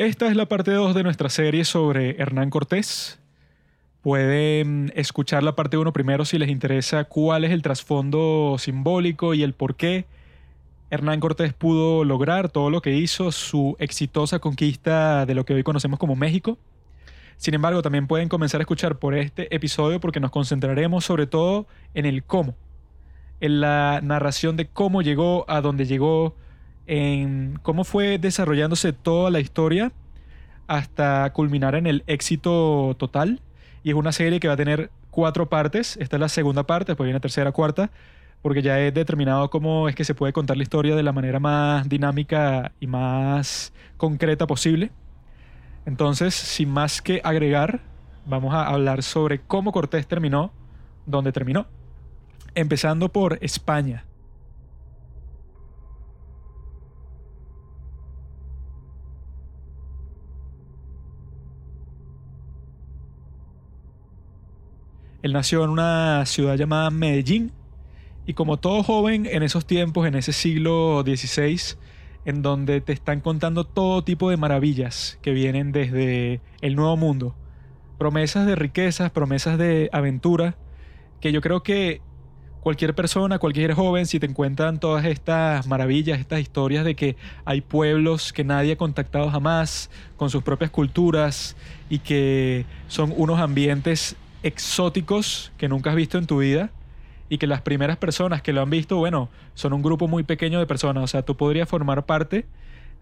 Esta es la parte 2 de nuestra serie sobre Hernán Cortés. Pueden escuchar la parte 1 primero si les interesa cuál es el trasfondo simbólico y el por qué Hernán Cortés pudo lograr todo lo que hizo, su exitosa conquista de lo que hoy conocemos como México. Sin embargo, también pueden comenzar a escuchar por este episodio porque nos concentraremos sobre todo en el cómo, en la narración de cómo llegó a donde llegó, en cómo fue desarrollándose toda la historia hasta culminar en el éxito total. Y es una serie que va a tener cuatro partes. Esta es la segunda parte, después viene tercera, cuarta, porque ya he determinado cómo es que se puede contar la historia de la manera más dinámica y más concreta posible. Entonces, sin más que agregar, vamos a hablar sobre cómo Cortés terminó donde terminó. Empezando por España. Él nació en una ciudad llamada Medellín y como todo joven en esos tiempos, en ese siglo XVI, en donde te están contando todo tipo de maravillas que vienen desde el nuevo mundo, promesas de riquezas, promesas de aventura, que yo creo que cualquier persona, cualquier joven, si te encuentran todas estas maravillas, estas historias de que hay pueblos que nadie ha contactado jamás, con sus propias culturas y que son unos ambientes exóticos que nunca has visto en tu vida y que las primeras personas que lo han visto, bueno, son un grupo muy pequeño de personas. O sea, tú podrías formar parte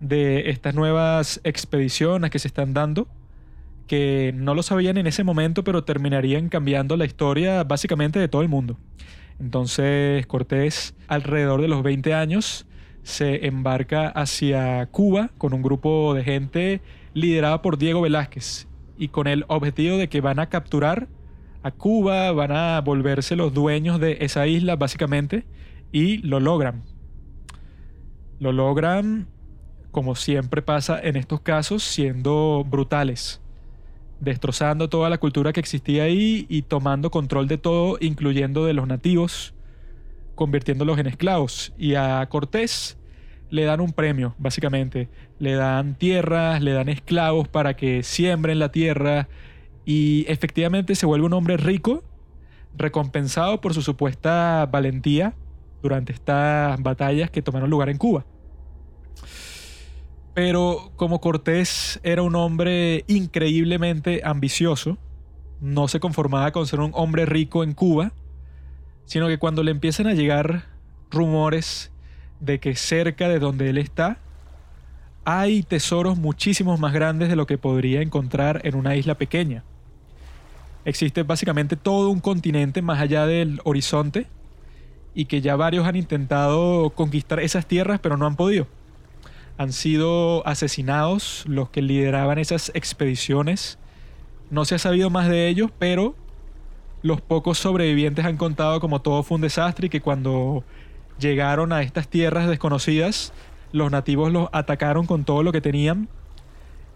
de estas nuevas expediciones que se están dando, que no lo sabían en ese momento, pero terminarían cambiando la historia básicamente de todo el mundo. Entonces Cortés, alrededor de los 20 años, se embarca hacia Cuba con un grupo de gente liderada por Diego Velázquez y con el objetivo de que van a capturar a Cuba, van a volverse los dueños de esa isla básicamente y lo logran. Lo logran, como siempre pasa en estos casos, siendo brutales, destrozando toda la cultura que existía ahí y tomando control de todo, incluyendo de los nativos, convirtiéndolos en esclavos. Y a Cortés le dan un premio, básicamente. Le dan tierras, le dan esclavos para que siembren la tierra, y efectivamente se vuelve un hombre rico, recompensado por su supuesta valentía durante estas batallas que tomaron lugar en Cuba. Pero como Cortés era un hombre increíblemente ambicioso, no se conformaba con ser un hombre rico en Cuba, sino que cuando le empiezan a llegar rumores de que cerca de donde él está hay tesoros muchísimos más grandes de lo que podría encontrar en una isla pequeña existe básicamente todo un continente más allá del horizonte y que ya varios han intentado conquistar esas tierras pero no han podido. Han sido asesinados los que lideraban esas expediciones. No se ha sabido más de ellos, pero los pocos sobrevivientes han contado como todo fue un desastre y que cuando llegaron a estas tierras desconocidas, los nativos los atacaron con todo lo que tenían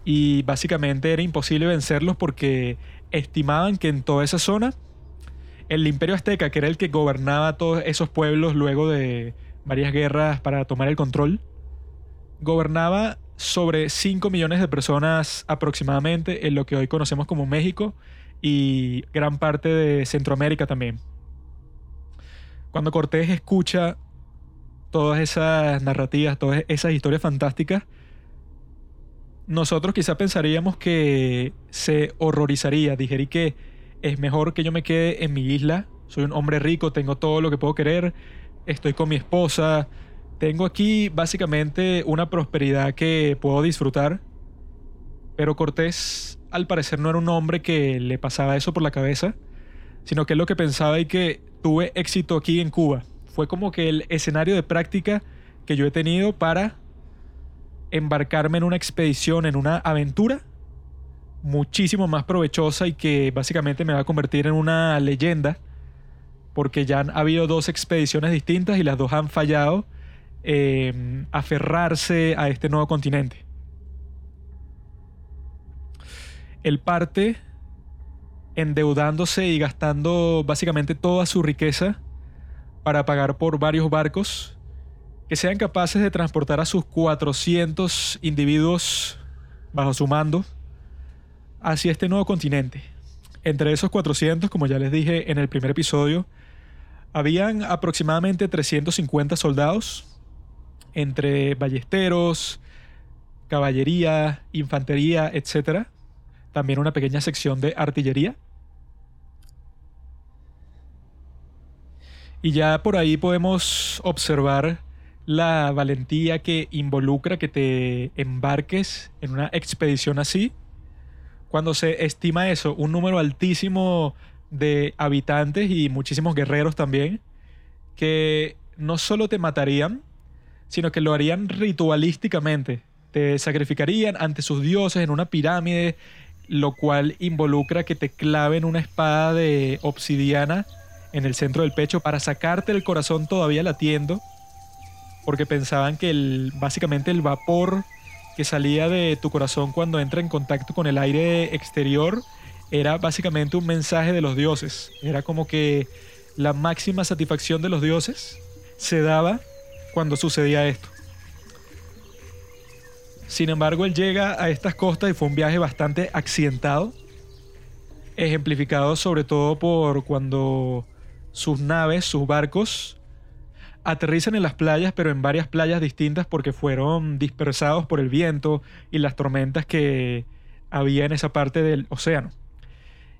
y básicamente era imposible vencerlos porque estimaban que en toda esa zona el imperio azteca, que era el que gobernaba todos esos pueblos luego de varias guerras para tomar el control, gobernaba sobre 5 millones de personas aproximadamente en lo que hoy conocemos como México y gran parte de Centroamérica también. Cuando Cortés escucha todas esas narrativas, todas esas historias fantásticas, nosotros quizá pensaríamos que se horrorizaría, dijería que es mejor que yo me quede en mi isla, soy un hombre rico, tengo todo lo que puedo querer, estoy con mi esposa, tengo aquí básicamente una prosperidad que puedo disfrutar. Pero Cortés al parecer no era un hombre que le pasaba eso por la cabeza, sino que es lo que pensaba y que tuve éxito aquí en Cuba. Fue como que el escenario de práctica que yo he tenido para embarcarme en una expedición, en una aventura muchísimo más provechosa y que básicamente me va a convertir en una leyenda, porque ya han habido dos expediciones distintas y las dos han fallado en aferrarse a este nuevo continente. Él parte endeudándose y gastando básicamente toda su riqueza para pagar por varios barcos que sean capaces de transportar a sus 400 individuos bajo su mando hacia este nuevo continente. Entre esos 400, como ya les dije en el primer episodio, habían aproximadamente 350 soldados, entre ballesteros, caballería, infantería, etc. También una pequeña sección de artillería. Y ya por ahí podemos observar la valentía que involucra que te embarques en una expedición así. Cuando se estima eso, un número altísimo de habitantes y muchísimos guerreros también, que no solo te matarían, sino que lo harían ritualísticamente. Te sacrificarían ante sus dioses en una pirámide, lo cual involucra que te claven una espada de obsidiana en el centro del pecho para sacarte el corazón todavía latiendo, porque pensaban que el, básicamente el vapor que salía de tu corazón cuando entra en contacto con el aire exterior era básicamente un mensaje de los dioses. Era como que la máxima satisfacción de los dioses se daba cuando sucedía esto. Sin embargo, él llega a estas costas y fue un viaje bastante accidentado, ejemplificado sobre todo por cuando sus naves, sus barcos, aterrizan en las playas, pero en varias playas distintas porque fueron dispersados por el viento y las tormentas que había en esa parte del océano.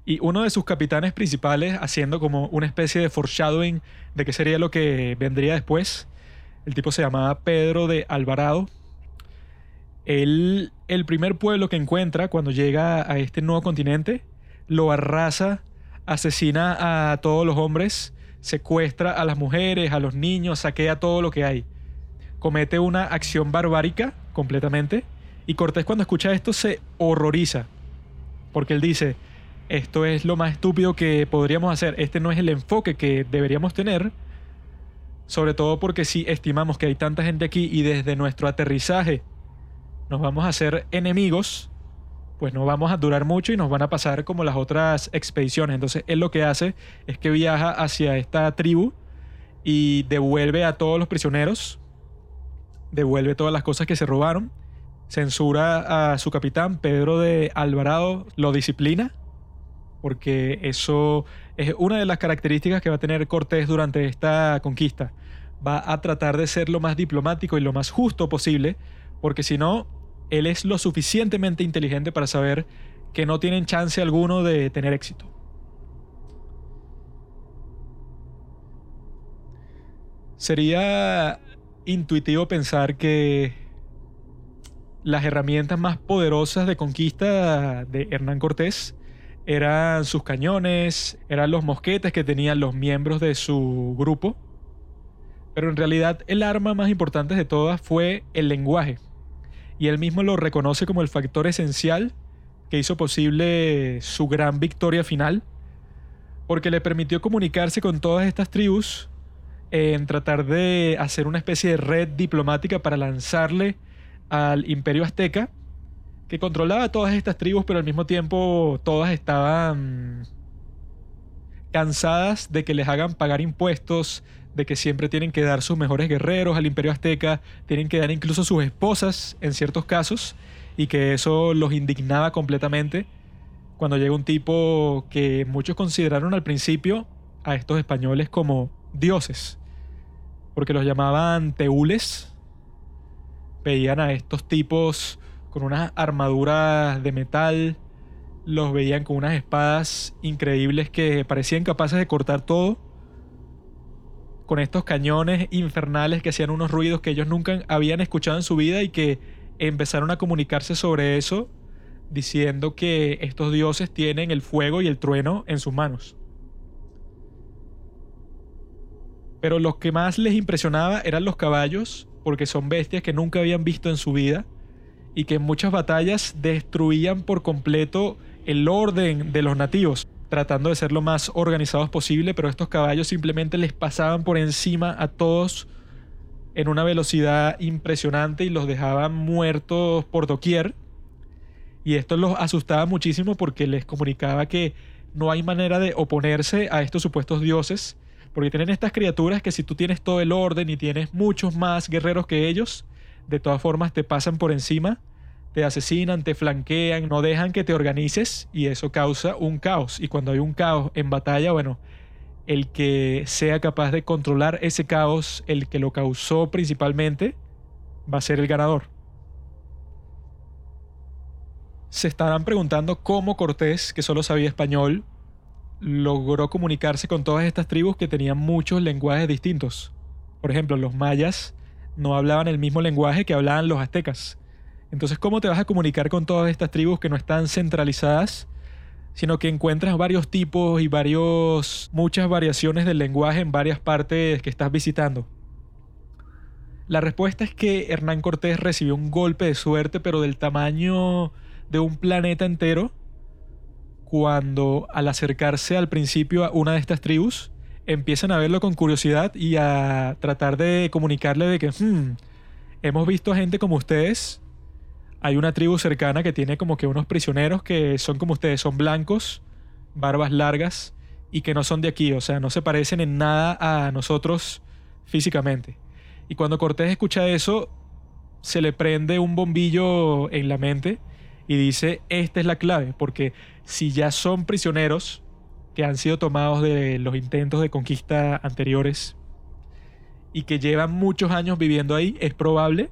Y uno de sus capitanes principales, haciendo como una especie de foreshadowing de qué sería lo que vendría después, el tipo se llamaba Pedro de Alvarado. Él, el primer pueblo que encuentra cuando llega a este nuevo continente, lo arrasa asesina a todos los hombres, secuestra a las mujeres, a los niños, saquea todo lo que hay. Comete una acción barbárica completamente. Y Cortés cuando escucha esto se horroriza. Porque él dice, esto es lo más estúpido que podríamos hacer, este no es el enfoque que deberíamos tener. Sobre todo porque si estimamos que hay tanta gente aquí y desde nuestro aterrizaje nos vamos a hacer enemigos, pues no vamos a durar mucho y nos van a pasar como las otras expediciones. Entonces él lo que hace es que viaja hacia esta tribu y devuelve a todos los prisioneros, devuelve todas las cosas que se robaron, censura a su capitán Pedro de Alvarado, lo disciplina, porque eso es una de las características que va a tener Cortés durante esta conquista. Va a tratar de ser lo más diplomático y lo más justo posible, porque si no, él es lo suficientemente inteligente para saber que no tienen chance alguno de tener éxito. Sería intuitivo pensar que las herramientas más poderosas de conquista de Hernán Cortés eran sus cañones, eran los mosquetes que tenían los miembros de su grupo, pero en realidad el arma más importante de todas fue el lenguaje y él mismo lo reconoce como el factor esencial que hizo posible su gran victoria final, porque le permitió comunicarse con todas estas tribus en tratar de hacer una especie de red diplomática para lanzarle al imperio azteca, que controlaba todas estas tribus, pero al mismo tiempo todas estaban cansadas de que les hagan pagar impuestos, de que siempre tienen que dar sus mejores guerreros al imperio azteca, tienen que dar incluso sus esposas en ciertos casos, y que eso los indignaba completamente cuando llega un tipo que muchos consideraron al principio a estos españoles como dioses, porque los llamaban teules, veían a estos tipos con unas armaduras de metal, los veían con unas espadas increíbles que parecían capaces de cortar todo con estos cañones infernales que hacían unos ruidos que ellos nunca habían escuchado en su vida y que empezaron a comunicarse sobre eso diciendo que estos dioses tienen el fuego y el trueno en sus manos. Pero lo que más les impresionaba eran los caballos, porque son bestias que nunca habían visto en su vida y que en muchas batallas destruían por completo el orden de los nativos tratando de ser lo más organizados posible, pero estos caballos simplemente les pasaban por encima a todos en una velocidad impresionante y los dejaban muertos por doquier. Y esto los asustaba muchísimo porque les comunicaba que no hay manera de oponerse a estos supuestos dioses, porque tienen estas criaturas que si tú tienes todo el orden y tienes muchos más guerreros que ellos, de todas formas te pasan por encima, te asesinan, te flanquean, no dejan que te organices y eso causa un caos. Y cuando hay un caos en batalla, bueno, el que sea capaz de controlar ese caos, el que lo causó principalmente, va a ser el ganador. Se estarán preguntando cómo Cortés, que solo sabía español, logró comunicarse con todas estas tribus que tenían muchos lenguajes distintos. Por ejemplo, los mayas no hablaban el mismo lenguaje que hablaban los aztecas. Entonces, ¿cómo te vas a comunicar con todas estas tribus que no están centralizadas, sino que encuentras varios tipos y varios muchas variaciones del lenguaje en varias partes que estás visitando? La respuesta es que Hernán Cortés recibió un golpe de suerte, pero del tamaño de un planeta entero, cuando al acercarse al principio a una de estas tribus, empiezan a verlo con curiosidad y a tratar de comunicarle de que hmm, hemos visto gente como ustedes. Hay una tribu cercana que tiene como que unos prisioneros que son como ustedes, son blancos, barbas largas y que no son de aquí, o sea, no se parecen en nada a nosotros físicamente. Y cuando Cortés escucha eso, se le prende un bombillo en la mente y dice, esta es la clave, porque si ya son prisioneros que han sido tomados de los intentos de conquista anteriores y que llevan muchos años viviendo ahí, es probable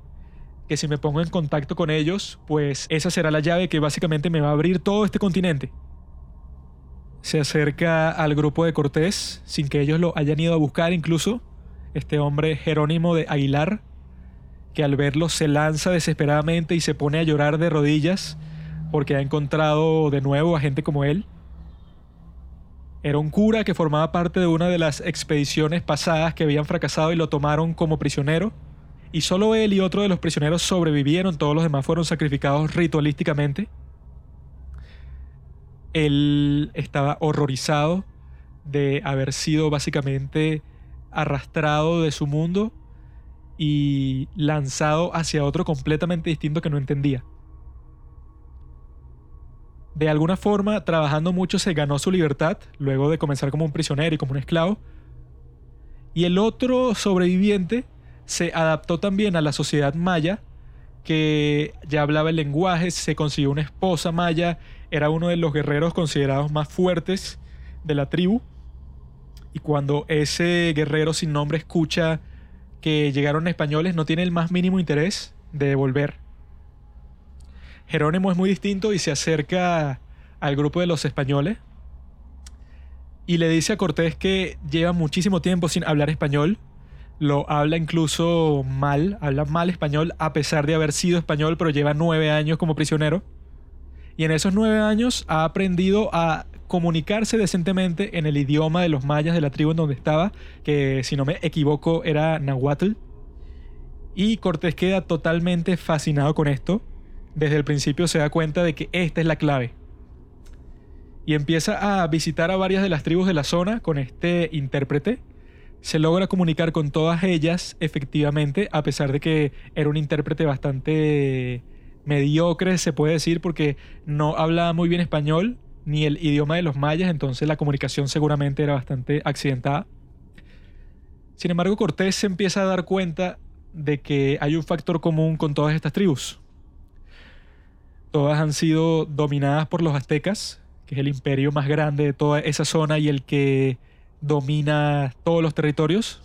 que si me pongo en contacto con ellos, pues esa será la llave que básicamente me va a abrir todo este continente. Se acerca al grupo de Cortés, sin que ellos lo hayan ido a buscar incluso, este hombre Jerónimo de Aguilar, que al verlo se lanza desesperadamente y se pone a llorar de rodillas porque ha encontrado de nuevo a gente como él. Era un cura que formaba parte de una de las expediciones pasadas que habían fracasado y lo tomaron como prisionero. Y solo él y otro de los prisioneros sobrevivieron, todos los demás fueron sacrificados ritualísticamente. Él estaba horrorizado de haber sido básicamente arrastrado de su mundo y lanzado hacia otro completamente distinto que no entendía. De alguna forma, trabajando mucho, se ganó su libertad, luego de comenzar como un prisionero y como un esclavo. Y el otro sobreviviente se adaptó también a la sociedad maya, que ya hablaba el lenguaje, se consiguió una esposa maya, era uno de los guerreros considerados más fuertes de la tribu. Y cuando ese guerrero sin nombre escucha que llegaron españoles, no tiene el más mínimo interés de volver. Jerónimo es muy distinto y se acerca al grupo de los españoles y le dice a Cortés que lleva muchísimo tiempo sin hablar español. Lo habla incluso mal, habla mal español a pesar de haber sido español, pero lleva nueve años como prisionero. Y en esos nueve años ha aprendido a comunicarse decentemente en el idioma de los mayas de la tribu en donde estaba, que si no me equivoco era nahuatl. Y Cortés queda totalmente fascinado con esto. Desde el principio se da cuenta de que esta es la clave. Y empieza a visitar a varias de las tribus de la zona con este intérprete. Se logra comunicar con todas ellas efectivamente, a pesar de que era un intérprete bastante mediocre, se puede decir, porque no hablaba muy bien español, ni el idioma de los mayas, entonces la comunicación seguramente era bastante accidentada. Sin embargo, Cortés se empieza a dar cuenta de que hay un factor común con todas estas tribus. Todas han sido dominadas por los aztecas, que es el imperio más grande de toda esa zona y el que domina todos los territorios.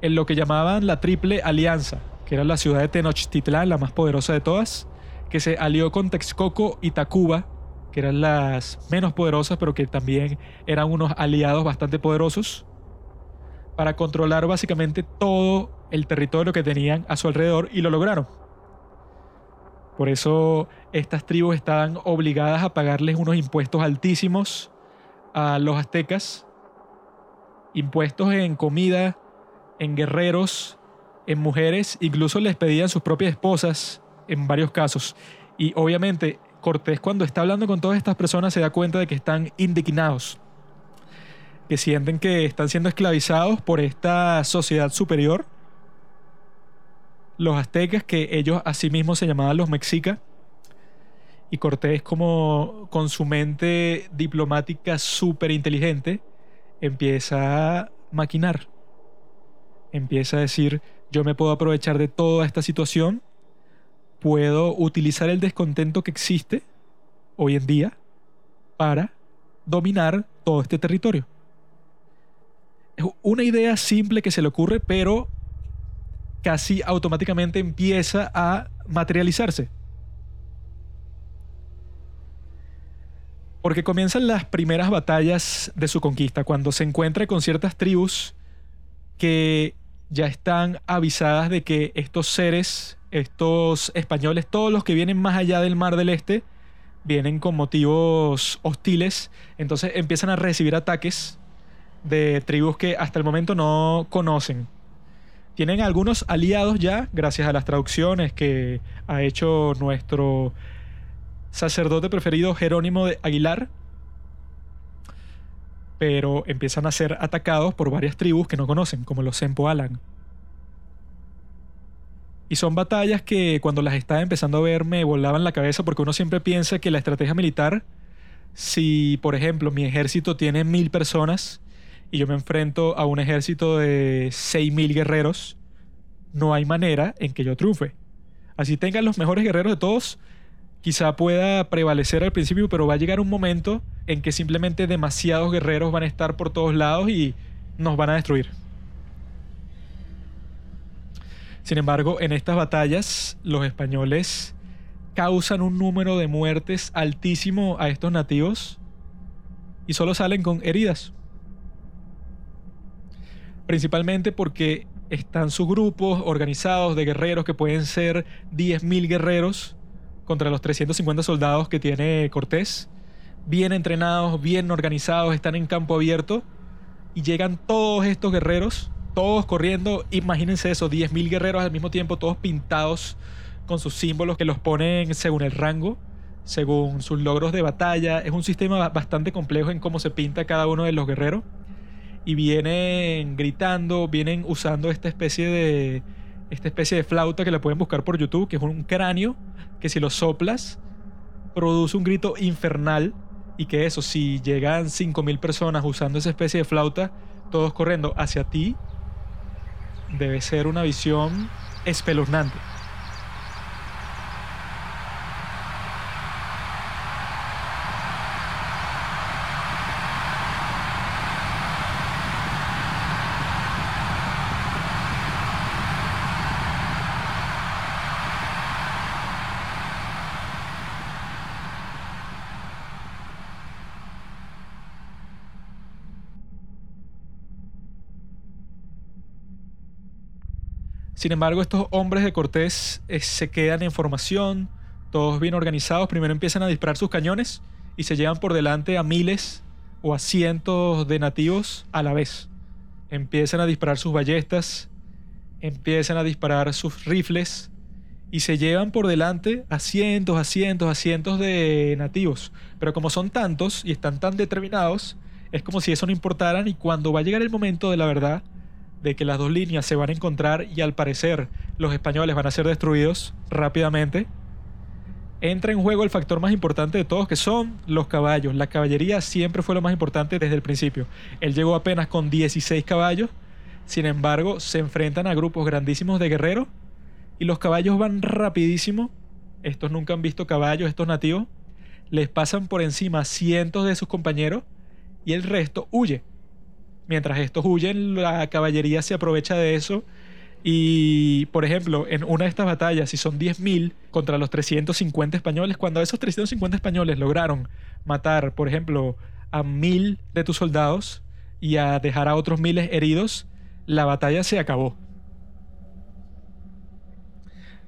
En lo que llamaban la Triple Alianza, que era la ciudad de Tenochtitlán, la más poderosa de todas, que se alió con Texcoco y Tacuba, que eran las menos poderosas, pero que también eran unos aliados bastante poderosos, para controlar básicamente todo el territorio que tenían a su alrededor y lo lograron. Por eso estas tribus estaban obligadas a pagarles unos impuestos altísimos a los aztecas, impuestos en comida, en guerreros, en mujeres, incluso les pedían sus propias esposas en varios casos. Y obviamente Cortés cuando está hablando con todas estas personas se da cuenta de que están indignados, que sienten que están siendo esclavizados por esta sociedad superior, los aztecas, que ellos asimismo se llamaban los mexicas, y Cortés como con su mente diplomática súper inteligente, empieza a maquinar, empieza a decir, yo me puedo aprovechar de toda esta situación puedo utilizar el descontento que existe hoy en día para dominar todo este territorio. Es una idea simple que se le ocurre, pero casi automáticamente empieza a materializarse. Porque comienzan las primeras batallas de su conquista, cuando se encuentra con ciertas tribus que ya están avisadas de que estos seres, estos españoles, todos los que vienen más allá del Mar del Este, vienen con motivos hostiles, entonces empiezan a recibir ataques de tribus que hasta el momento no conocen. Tienen algunos aliados ya, gracias a las traducciones que ha hecho nuestro sacerdote preferido Jerónimo de Aguilar, pero empiezan a ser atacados por varias tribus que no conocen, como los Sempoalan. Y son batallas que cuando las estaba empezando a ver me volaban la cabeza porque uno siempre piensa que la estrategia militar, si por ejemplo mi ejército tiene mil personas y yo me enfrento a un ejército de seis mil guerreros, no hay manera en que yo triunfe. Así tengan los mejores guerreros de todos, quizá pueda prevalecer al principio, pero va a llegar un momento en que simplemente demasiados guerreros van a estar por todos lados y nos van a destruir. Sin embargo, en estas batallas los españoles causan un número de muertes altísimo a estos nativos y solo salen con heridas. Principalmente porque están sus grupos organizados de guerreros que pueden ser 10.000 guerreros contra los 350 soldados que tiene Cortés, bien entrenados, bien organizados, están en campo abierto y llegan todos estos guerreros, todos corriendo, imagínense eso, 10.000 guerreros al mismo tiempo, todos pintados con sus símbolos que los ponen según el rango, según sus logros de batalla. Es un sistema bastante complejo en cómo se pinta cada uno de los guerreros. Y vienen gritando, vienen usando esta especie de esta especie de flauta que la pueden buscar por YouTube, que es un cráneo que si lo soplas produce un grito infernal y que eso, si llegan 5.000 personas usando esa especie de flauta, todos corriendo hacia ti, debe ser una visión espeluznante. Sin embargo, estos hombres de Cortés eh, se quedan en formación, todos bien organizados. Primero empiezan a disparar sus cañones y se llevan por delante a miles o a cientos de nativos a la vez. Empiezan a disparar sus ballestas, empiezan a disparar sus rifles y se llevan por delante a cientos, a cientos, a cientos de nativos. Pero como son tantos y están tan determinados, es como si eso no importaran y cuando va a llegar el momento de la verdad, de que las dos líneas se van a encontrar y al parecer los españoles van a ser destruidos rápidamente, entra en juego el factor más importante de todos, que son los caballos. La caballería siempre fue lo más importante desde el principio. Él llegó apenas con 16 caballos, sin embargo, se enfrentan a grupos grandísimos de guerreros y los caballos van rapidísimo. Estos nunca han visto caballos, estos nativos. Les pasan por encima cientos de sus compañeros y el resto huye. Mientras estos huyen, la caballería se aprovecha de eso. Y, por ejemplo, en una de estas batallas, si son 10.000 contra los 350 españoles, cuando esos 350 españoles lograron matar, por ejemplo, a 1.000 de tus soldados y a dejar a otros miles heridos, la batalla se acabó.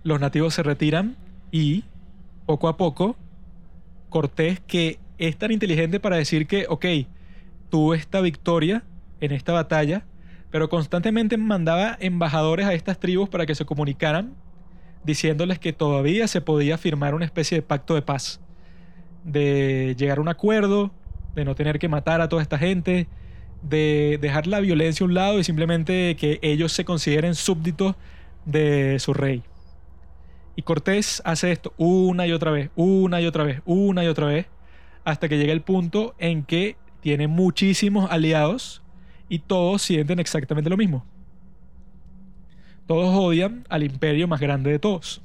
Los nativos se retiran y, poco a poco, Cortés, que es tan inteligente para decir que, ok, tuvo esta victoria, en esta batalla, pero constantemente mandaba embajadores a estas tribus para que se comunicaran, diciéndoles que todavía se podía firmar una especie de pacto de paz, de llegar a un acuerdo, de no tener que matar a toda esta gente, de dejar la violencia a un lado y simplemente que ellos se consideren súbditos de su rey. Y Cortés hace esto una y otra vez, una y otra vez, una y otra vez, hasta que llega el punto en que tiene muchísimos aliados y todos sienten exactamente lo mismo. Todos odian al imperio más grande de todos.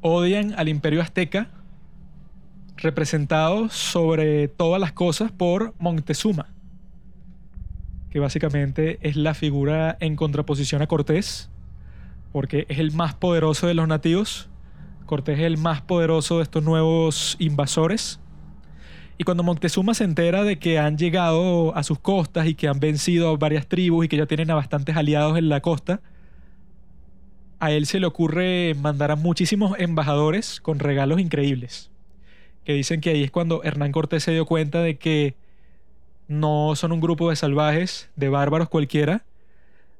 odian al imperio azteca, representado sobre todas las cosas por Montezuma, que básicamente es la figura en contraposición a Cortés, porque es el más poderoso de los nativos. Cortés es el más poderoso de estos nuevos invasores. Y cuando Montezuma se entera de que han llegado a sus costas y que han vencido a varias tribus y que ya tienen a bastantes aliados en la costa, a él se le ocurre mandar a muchísimos embajadores con regalos increíbles. Que dicen que ahí es cuando Hernán Cortés se dio cuenta de que no son un grupo de salvajes, de bárbaros cualquiera,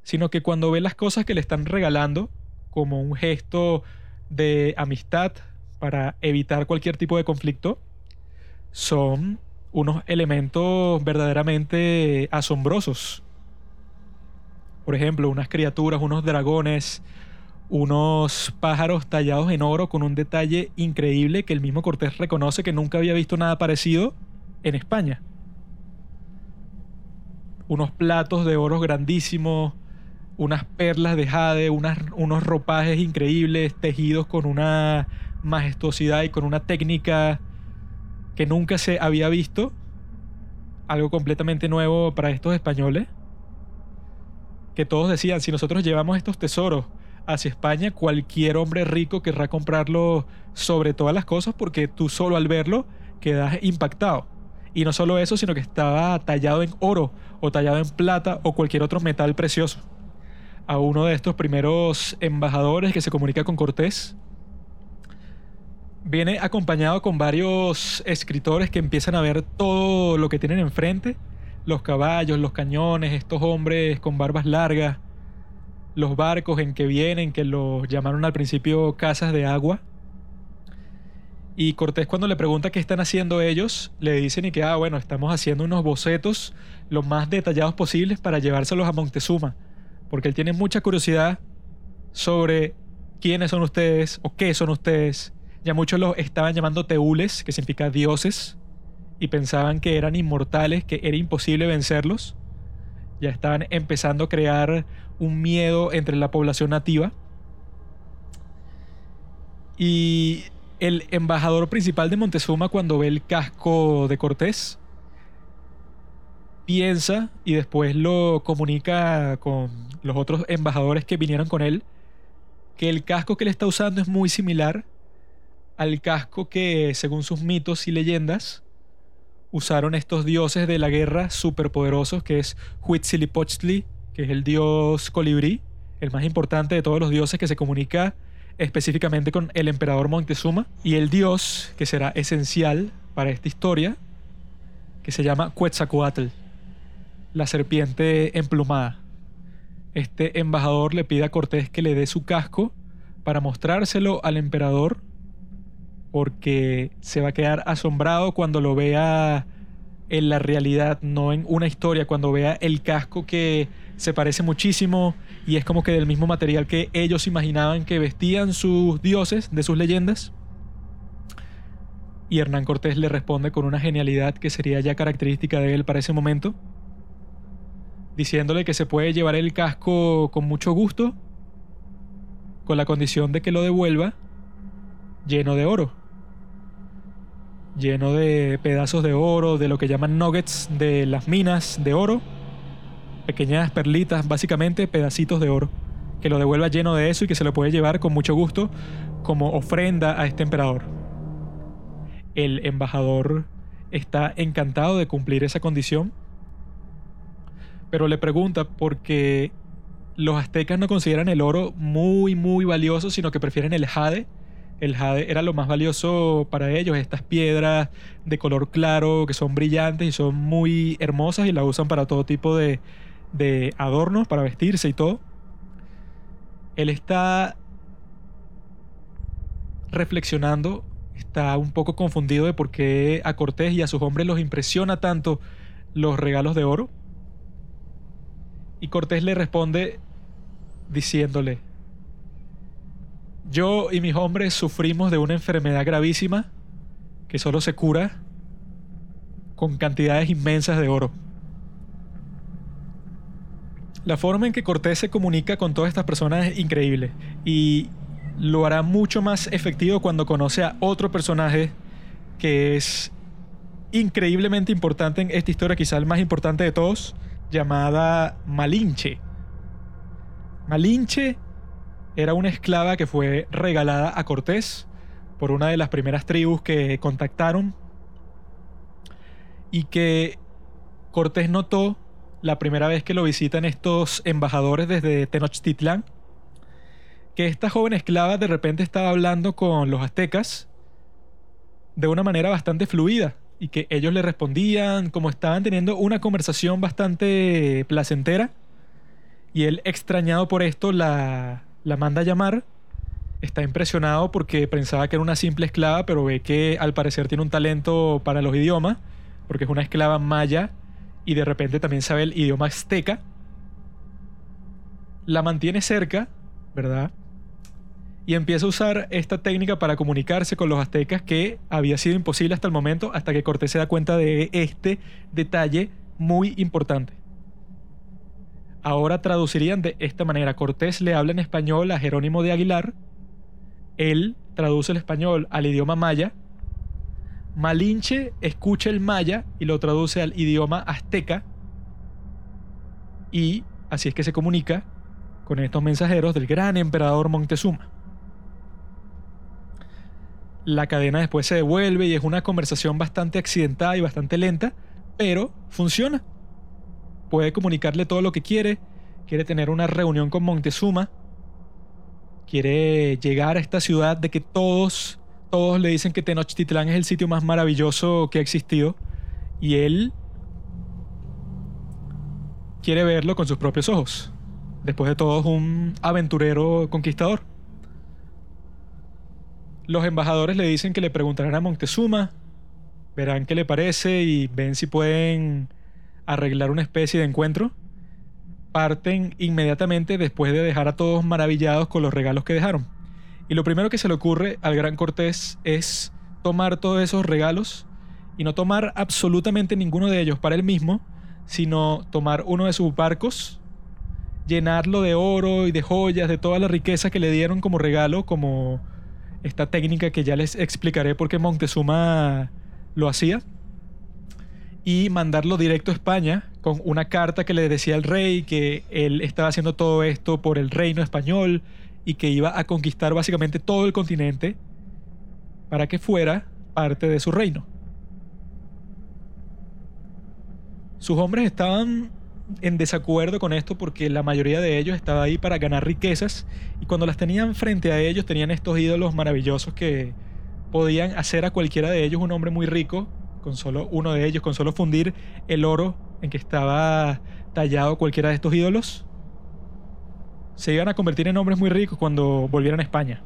sino que cuando ve las cosas que le están regalando como un gesto de amistad para evitar cualquier tipo de conflicto, son unos elementos verdaderamente asombrosos. Por ejemplo, unas criaturas, unos dragones, unos pájaros tallados en oro con un detalle increíble que el mismo Cortés reconoce que nunca había visto nada parecido en España. Unos platos de oro grandísimos, unas perlas de jade, unos ropajes increíbles tejidos con una majestuosidad y con una técnica que nunca se había visto. Algo completamente nuevo para estos españoles. Que todos decían, si nosotros llevamos estos tesoros hacia España, cualquier hombre rico querrá comprarlo sobre todas las cosas porque tú solo al verlo quedas impactado. Y no solo eso, sino que estaba tallado en oro o tallado en plata o cualquier otro metal precioso. A uno de estos primeros embajadores que se comunica con Cortés, viene acompañado con varios escritores que empiezan a ver todo lo que tienen enfrente, los caballos, los cañones, estos hombres con barbas largas, los barcos en que vienen, que los llamaron al principio casas de agua. Y Cortés cuando le pregunta qué están haciendo ellos, le dicen y que, ah, bueno, estamos haciendo unos bocetos lo más detallados posibles para llevárselos a Montezuma, porque él tiene mucha curiosidad sobre quiénes son ustedes o qué son ustedes. Ya muchos los estaban llamando teules, que significa dioses, y pensaban que eran inmortales, que era imposible vencerlos. Ya estaban empezando a crear un miedo entre la población nativa. Y el embajador principal de Montezuma cuando ve el casco de Cortés piensa y después lo comunica con los otros embajadores que vinieron con él que el casco que él está usando es muy similar al casco que según sus mitos y leyendas usaron estos dioses de la guerra superpoderosos que es Huitzilopochtli que es el dios colibrí, el más importante de todos los dioses que se comunica específicamente con el emperador Montezuma, y el dios que será esencial para esta historia, que se llama Quetzalcoatl, la serpiente emplumada. Este embajador le pide a Cortés que le dé su casco para mostrárselo al emperador, porque se va a quedar asombrado cuando lo vea en la realidad, no en una historia, cuando vea el casco que se parece muchísimo y es como que del mismo material que ellos imaginaban que vestían sus dioses de sus leyendas. Y Hernán Cortés le responde con una genialidad que sería ya característica de él para ese momento, diciéndole que se puede llevar el casco con mucho gusto, con la condición de que lo devuelva lleno de oro, lleno de pedazos de oro, de lo que llaman nuggets de las minas de oro pequeñas perlitas, básicamente pedacitos de oro, que lo devuelva lleno de eso y que se lo puede llevar con mucho gusto como ofrenda a este emperador. El embajador está encantado de cumplir esa condición, pero le pregunta por qué los aztecas no consideran el oro muy, muy valioso, sino que prefieren el jade. El jade era lo más valioso para ellos, estas piedras de color claro que son brillantes y son muy hermosas y la usan para todo tipo de, de adornos para vestirse y todo, él está reflexionando, está un poco confundido de por qué a Cortés y a sus hombres los impresiona tanto los regalos de oro. Y Cortés le responde diciéndole, yo y mis hombres sufrimos de una enfermedad gravísima que solo se cura con cantidades inmensas de oro. La forma en que Cortés se comunica con todas estas personas es increíble. Y lo hará mucho más efectivo cuando conoce a otro personaje que es increíblemente importante en esta historia, quizá el más importante de todos, llamada Malinche. Malinche era una esclava que fue regalada a Cortés por una de las primeras tribus que contactaron y que Cortés notó la primera vez que lo visitan estos embajadores desde Tenochtitlán, que esta joven esclava de repente estaba hablando con los aztecas de una manera bastante fluida y que ellos le respondían como estaban teniendo una conversación bastante placentera y él extrañado por esto la, la manda a llamar está impresionado porque pensaba que era una simple esclava pero ve que al parecer tiene un talento para los idiomas porque es una esclava maya y de repente también sabe el idioma azteca la mantiene cerca verdad y empieza a usar esta técnica para comunicarse con los aztecas que había sido imposible hasta el momento, hasta que Cortés se da cuenta de este detalle muy importante. Ahora traducirían de esta manera. Cortés le habla en español a Jerónimo de Aguilar, él traduce el español al idioma maya, Malinche escucha el maya y lo traduce al idioma azteca, y así es que se comunica con estos mensajeros del gran emperador Montezuma. La cadena después se devuelve y es una conversación bastante accidentada y bastante lenta, pero funciona. Puede comunicarle todo lo que quiere, quiere tener una reunión con Montezuma, quiere llegar a esta ciudad de que todos, todos le dicen que Tenochtitlán es el sitio más maravilloso que ha existido y él quiere verlo con sus propios ojos. Después de todo es un aventurero conquistador. Los embajadores le dicen que le preguntarán a Montezuma, verán qué le parece y ven si pueden arreglar una especie de encuentro. Parten inmediatamente después de dejar a todos maravillados con los regalos que dejaron. Y lo primero que se le ocurre al gran Cortés es tomar todos esos regalos y no tomar absolutamente ninguno de ellos para él mismo, sino tomar uno de sus barcos, llenarlo de oro y de joyas, de toda la riqueza que le dieron como regalo, como esta técnica que ya les explicaré por qué Montezuma lo hacía, y mandarlo directo a España con una carta que le decía al rey que él estaba haciendo todo esto por el reino español y que iba a conquistar básicamente todo el continente para que fuera parte de su reino. Sus hombres estaban en desacuerdo con esto porque la mayoría de ellos estaba ahí para ganar riquezas y cuando las tenían frente a ellos tenían estos ídolos maravillosos que podían hacer a cualquiera de ellos un hombre muy rico con solo uno de ellos, con solo fundir el oro en que estaba tallado cualquiera de estos ídolos, se iban a convertir en hombres muy ricos cuando volvieran a España.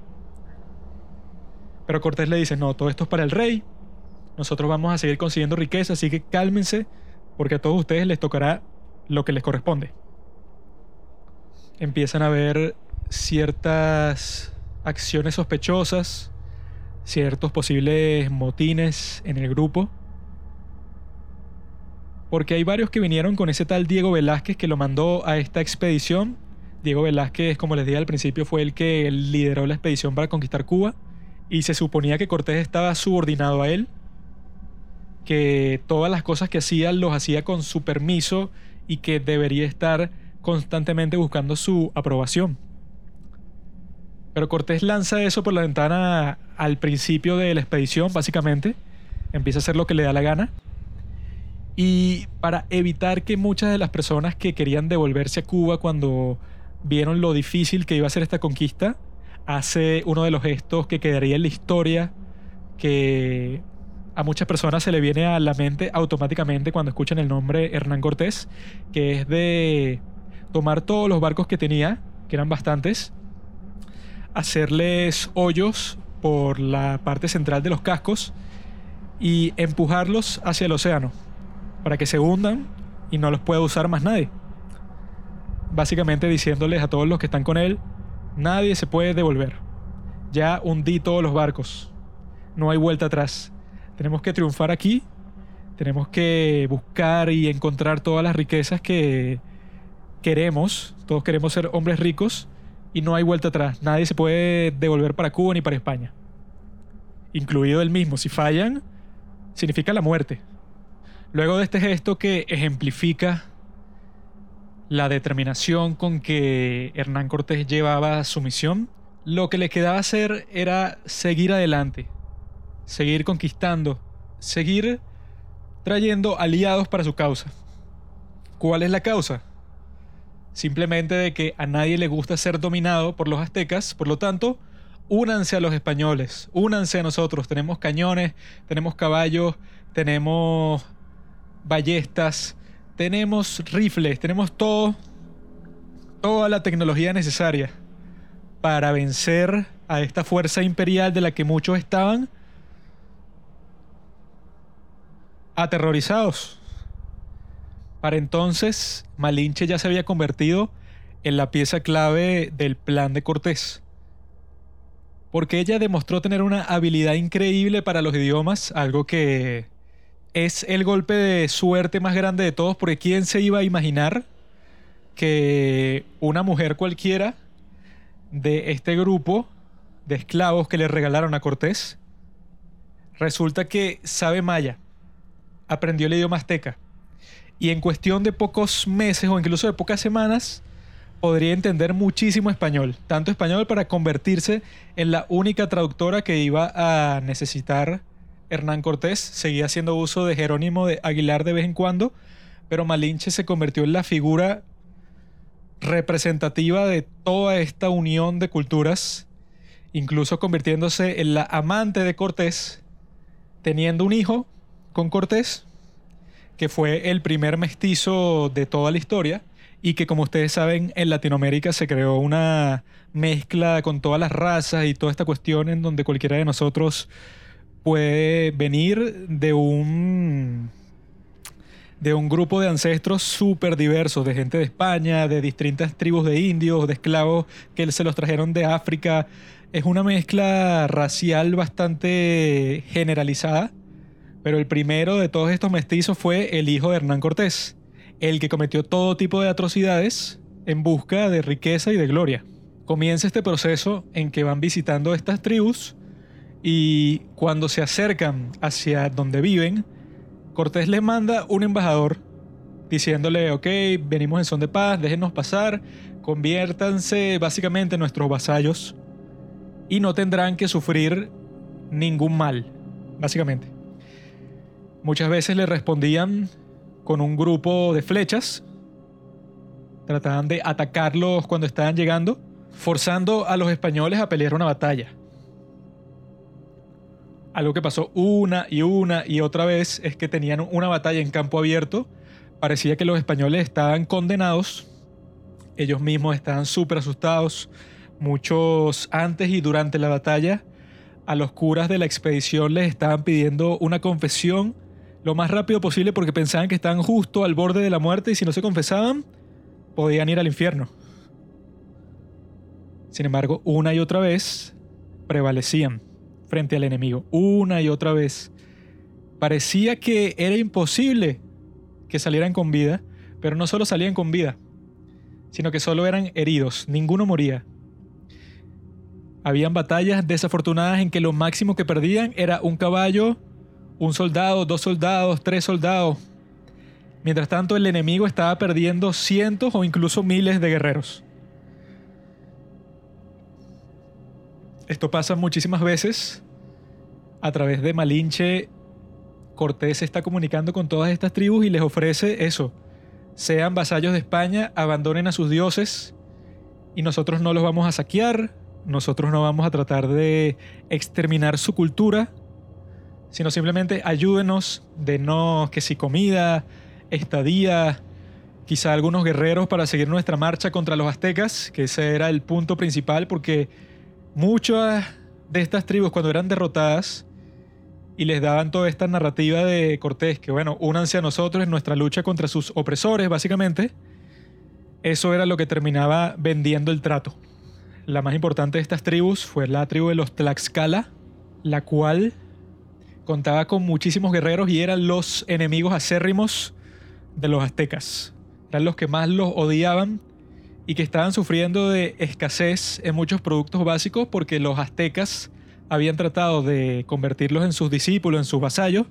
Pero Cortés le dice, no, todo esto es para el rey, nosotros vamos a seguir consiguiendo riqueza, así que cálmense, porque a todos ustedes les tocará lo que les corresponde. Empiezan a ver ciertas acciones sospechosas, ciertos posibles motines en el grupo. Porque hay varios que vinieron con ese tal Diego Velázquez que lo mandó a esta expedición. Diego Velázquez, como les dije al principio, fue el que lideró la expedición para conquistar Cuba. Y se suponía que Cortés estaba subordinado a él. Que todas las cosas que hacía los hacía con su permiso y que debería estar constantemente buscando su aprobación. Pero Cortés lanza eso por la ventana al principio de la expedición, básicamente. Empieza a hacer lo que le da la gana. Y para evitar que muchas de las personas que querían devolverse a Cuba cuando vieron lo difícil que iba a ser esta conquista, hace uno de los gestos que quedaría en la historia, que a muchas personas se le viene a la mente automáticamente cuando escuchan el nombre Hernán Cortés, que es de tomar todos los barcos que tenía, que eran bastantes, hacerles hoyos por la parte central de los cascos y empujarlos hacia el océano para que se hundan y no los pueda usar más nadie. Básicamente diciéndoles a todos los que están con él, nadie se puede devolver. Ya hundí todos los barcos. No hay vuelta atrás. Tenemos que triunfar aquí. Tenemos que buscar y encontrar todas las riquezas que queremos. Todos queremos ser hombres ricos. y no hay vuelta atrás. Nadie se puede devolver para Cuba ni para España. Incluido él mismo. Si fallan, significa la muerte. Luego de este gesto que ejemplifica la determinación con que Hernán Cortés llevaba su misión, lo que le quedaba hacer era seguir adelante, seguir conquistando, seguir trayendo aliados para su causa. ¿Cuál es la causa? Simplemente de que a nadie le gusta ser dominado por los aztecas, por lo tanto, únanse a los españoles, únanse a nosotros. Tenemos cañones, tenemos caballos, tenemos ballestas, tenemos rifles, tenemos todo, toda la tecnología necesaria para vencer a esta fuerza imperial de la que muchos estaban aterrorizados. Para entonces, Malinche ya se había convertido en la pieza clave del plan de Cortés. Porque ella demostró tener una habilidad increíble para los idiomas, algo que es el golpe de suerte más grande de todos, porque ¿quién se iba a imaginar que una mujer cualquiera de este grupo de esclavos que le regalaron a Cortés resulta que sabe maya, aprendió el idioma azteca y en cuestión de pocos meses o incluso de pocas semanas podría entender muchísimo español, tanto español para convertirse en la única traductora que iba a necesitar Hernán Cortés, seguía haciendo uso de Jerónimo de Aguilar de vez en cuando, pero Malinche se convirtió en la figura representativa de toda esta unión de culturas, incluso convirtiéndose en la amante de Cortés, teniendo un hijo con Cortés, que fue el primer mestizo de toda la historia y que como ustedes saben en Latinoamérica se creó una mezcla con todas las razas y toda esta cuestión en donde cualquiera de nosotros puede venir de un de un grupo de ancestros súper diversos, de gente de España, de distintas tribus de indios, de esclavos que se los trajeron de África. Es una mezcla racial bastante generalizada, pero el primero de todos estos mestizos fue el hijo de Hernán Cortés, el que cometió todo tipo de atrocidades en busca de riqueza y de gloria. Comienza este proceso en que van visitando estas tribus y cuando se acercan hacia donde viven, Cortés les manda un embajador diciéndole, ok, venimos en son de paz, déjenos pasar, conviértanse básicamente en nuestros vasallos y no tendrán que sufrir ningún mal, básicamente. Muchas veces le respondían con un grupo de flechas, trataban de atacarlos cuando estaban llegando, forzando a los españoles a pelear una batalla. Algo que pasó una y una y otra vez es que tenían una batalla en campo abierto. Parecía que los españoles estaban condenados. Ellos mismos estaban súper asustados. Muchos antes y durante la batalla a los curas de la expedición les estaban pidiendo una confesión lo más rápido posible porque pensaban que estaban justo al borde de la muerte y si no se confesaban podían ir al infierno. Sin embargo, una y otra vez prevalecían frente al enemigo, una y otra vez. Parecía que era imposible que salieran con vida, pero no solo salían con vida, sino que solo eran heridos, ninguno moría. Habían batallas desafortunadas en que lo máximo que perdían era un caballo, un soldado, dos soldados, tres soldados. Mientras tanto el enemigo estaba perdiendo cientos o incluso miles de guerreros. Esto pasa muchísimas veces. A través de Malinche, Cortés se está comunicando con todas estas tribus y les ofrece eso. Sean vasallos de España, abandonen a sus dioses y nosotros no los vamos a saquear, nosotros no vamos a tratar de exterminar su cultura, sino simplemente ayúdenos de no que si comida, estadía, quizá algunos guerreros para seguir nuestra marcha contra los aztecas, que ese era el punto principal porque muchas de estas tribus cuando eran derrotadas y les daban toda esta narrativa de Cortés, que bueno, únanse a nosotros en nuestra lucha contra sus opresores, básicamente, eso era lo que terminaba vendiendo el trato. La más importante de estas tribus fue la tribu de los Tlaxcala, la cual contaba con muchísimos guerreros y eran los enemigos acérrimos de los aztecas. Eran los que más los odiaban y que estaban sufriendo de escasez en muchos productos básicos porque los aztecas habían tratado de convertirlos en sus discípulos, en sus vasallos,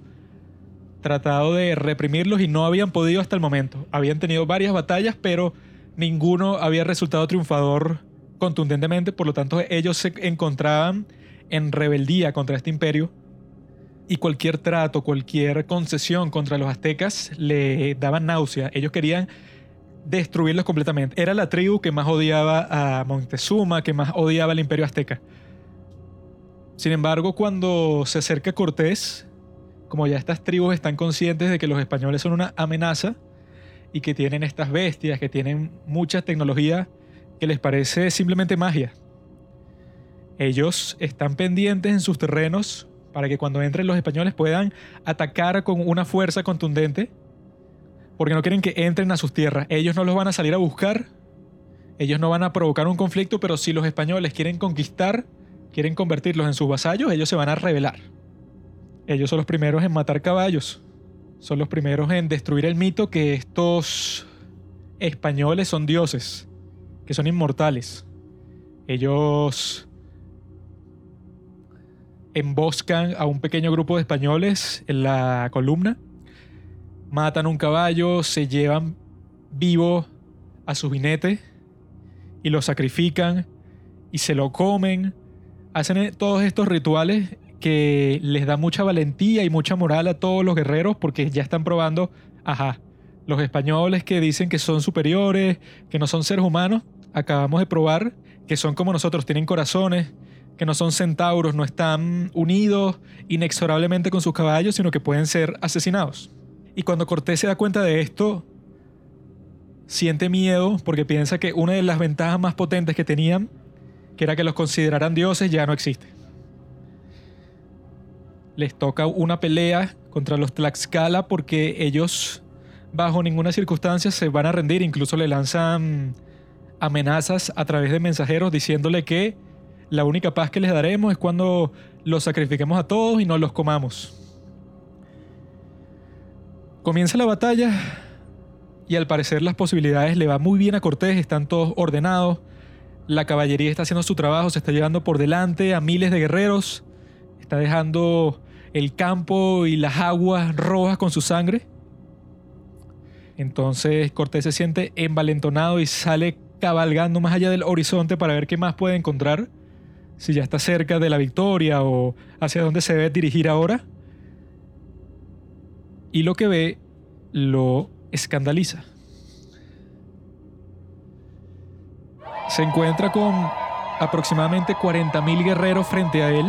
tratado de reprimirlos y no habían podido hasta el momento. Habían tenido varias batallas, pero ninguno había resultado triunfador contundentemente, por lo tanto ellos se encontraban en rebeldía contra este imperio y cualquier trato, cualquier concesión contra los aztecas le daban náusea. Ellos querían destruirlos completamente. Era la tribu que más odiaba a Montezuma, que más odiaba al imperio azteca. Sin embargo, cuando se acerca Cortés, como ya estas tribus están conscientes de que los españoles son una amenaza y que tienen estas bestias, que tienen mucha tecnología que les parece simplemente magia. Ellos están pendientes en sus terrenos para que cuando entren los españoles puedan atacar con una fuerza contundente, porque no quieren que entren a sus tierras. Ellos no los van a salir a buscar, ellos no van a provocar un conflicto, pero si los españoles quieren conquistar, quieren convertirlos en sus vasallos, ellos se van a rebelar. Ellos son los primeros en matar caballos, son los primeros en destruir el mito que estos españoles son dioses, que son inmortales. Ellos emboscan a un pequeño grupo de españoles en la columna, matan un caballo, se llevan vivo a su jinete y lo sacrifican y se lo comen. Hacen todos estos rituales que les da mucha valentía y mucha moral a todos los guerreros porque ya están probando, ajá, los españoles que dicen que son superiores, que no son seres humanos, acabamos de probar que son como nosotros, tienen corazones, que no son centauros, no están unidos inexorablemente con sus caballos, sino que pueden ser asesinados. Y cuando Cortés se da cuenta de esto, siente miedo porque piensa que una de las ventajas más potentes que tenían, que era que los consideraran dioses, ya no existe. Les toca una pelea contra los Tlaxcala porque ellos bajo ninguna circunstancia se van a rendir, incluso le lanzan amenazas a través de mensajeros diciéndole que la única paz que les daremos es cuando los sacrifiquemos a todos y no los comamos. Comienza la batalla y al parecer las posibilidades le va muy bien a Cortés, están todos ordenados, la caballería está haciendo su trabajo, se está llevando por delante a miles de guerreros, está dejando el campo y las aguas rojas con su sangre. Entonces Cortés se siente envalentonado y sale cabalgando más allá del horizonte para ver qué más puede encontrar si ya está cerca de la victoria o hacia dónde se debe dirigir ahora. Y lo que ve lo escandaliza. Se encuentra con aproximadamente 40.000 guerreros frente a él,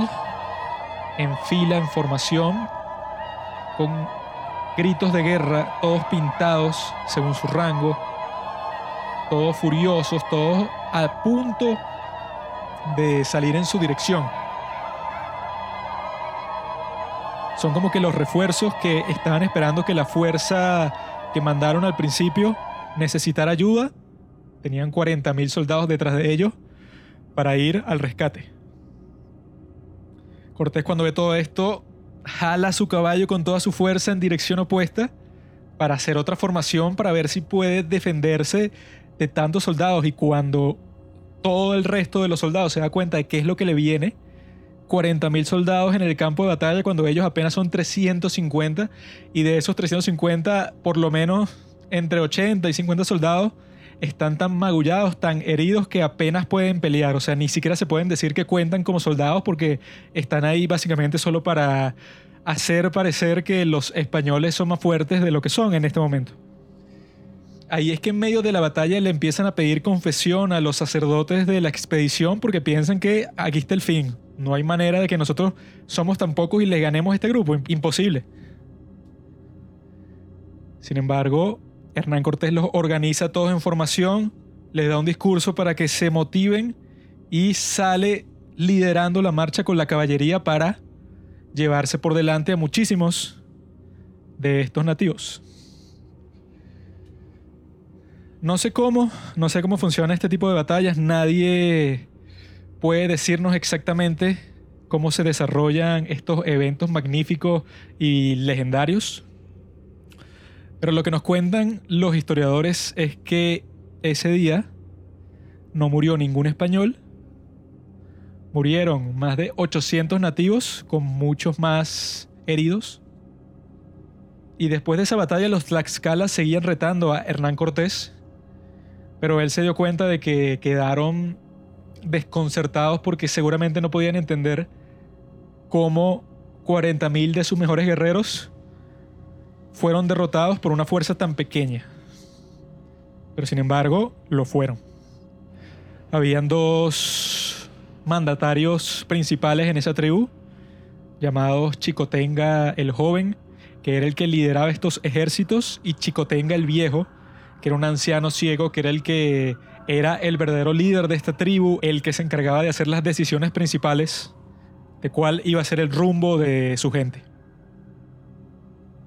en fila, en formación, con gritos de guerra, todos pintados según su rango, todos furiosos, todos a punto de salir en su dirección. Son como que los refuerzos que estaban esperando que la fuerza que mandaron al principio necesitara ayuda. Tenían 40.000 soldados detrás de ellos para ir al rescate. Cortés cuando ve todo esto, jala su caballo con toda su fuerza en dirección opuesta para hacer otra formación para ver si puede defenderse de tantos soldados y cuando todo el resto de los soldados se da cuenta de qué es lo que le viene. 40.000 soldados en el campo de batalla cuando ellos apenas son 350 y de esos 350 por lo menos entre 80 y 50 soldados están tan magullados, tan heridos que apenas pueden pelear, o sea, ni siquiera se pueden decir que cuentan como soldados porque están ahí básicamente solo para hacer parecer que los españoles son más fuertes de lo que son en este momento. Ahí es que en medio de la batalla le empiezan a pedir confesión a los sacerdotes de la expedición porque piensan que aquí está el fin. No hay manera de que nosotros somos tan pocos y le ganemos a este grupo. Imposible. Sin embargo, Hernán Cortés los organiza todos en formación, les da un discurso para que se motiven y sale liderando la marcha con la caballería para llevarse por delante a muchísimos de estos nativos. No sé cómo, no sé cómo funciona este tipo de batallas. Nadie puede decirnos exactamente cómo se desarrollan estos eventos magníficos y legendarios. Pero lo que nos cuentan los historiadores es que ese día no murió ningún español. Murieron más de 800 nativos, con muchos más heridos. Y después de esa batalla los Tlaxcalas seguían retando a Hernán Cortés, pero él se dio cuenta de que quedaron desconcertados porque seguramente no podían entender cómo 40.000 de sus mejores guerreros fueron derrotados por una fuerza tan pequeña. Pero sin embargo, lo fueron. Habían dos mandatarios principales en esa tribu, llamados Chicotenga el Joven, que era el que lideraba estos ejércitos, y Chicotenga el Viejo, que era un anciano ciego, que era el que era el verdadero líder de esta tribu, el que se encargaba de hacer las decisiones principales de cuál iba a ser el rumbo de su gente.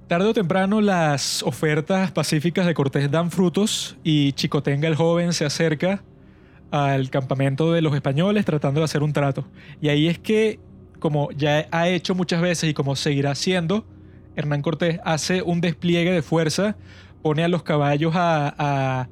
Tarde o temprano las ofertas pacíficas de Cortés dan frutos y Chicotenga el joven se acerca al campamento de los españoles tratando de hacer un trato. Y ahí es que, como ya ha hecho muchas veces y como seguirá haciendo, Hernán Cortés hace un despliegue de fuerza, pone a los caballos a, a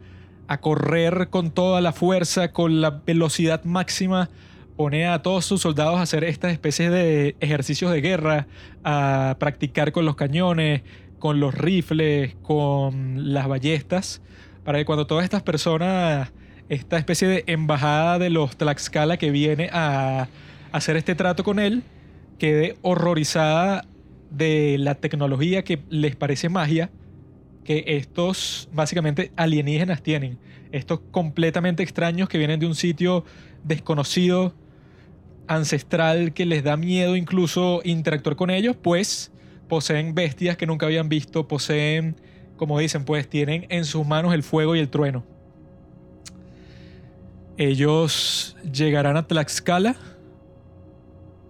correr con toda la fuerza, con la velocidad máxima pone a todos sus soldados a hacer estas especies de ejercicios de guerra, a practicar con los cañones, con los rifles, con las ballestas, para que cuando todas estas personas, esta especie de embajada de los Tlaxcala que viene a hacer este trato con él, quede horrorizada de la tecnología que les parece magia que estos básicamente alienígenas tienen. Estos completamente extraños que vienen de un sitio desconocido, ancestral que les da miedo incluso interactuar con ellos, pues poseen bestias que nunca habían visto, poseen, como dicen, pues tienen en sus manos el fuego y el trueno. Ellos llegarán a Tlaxcala,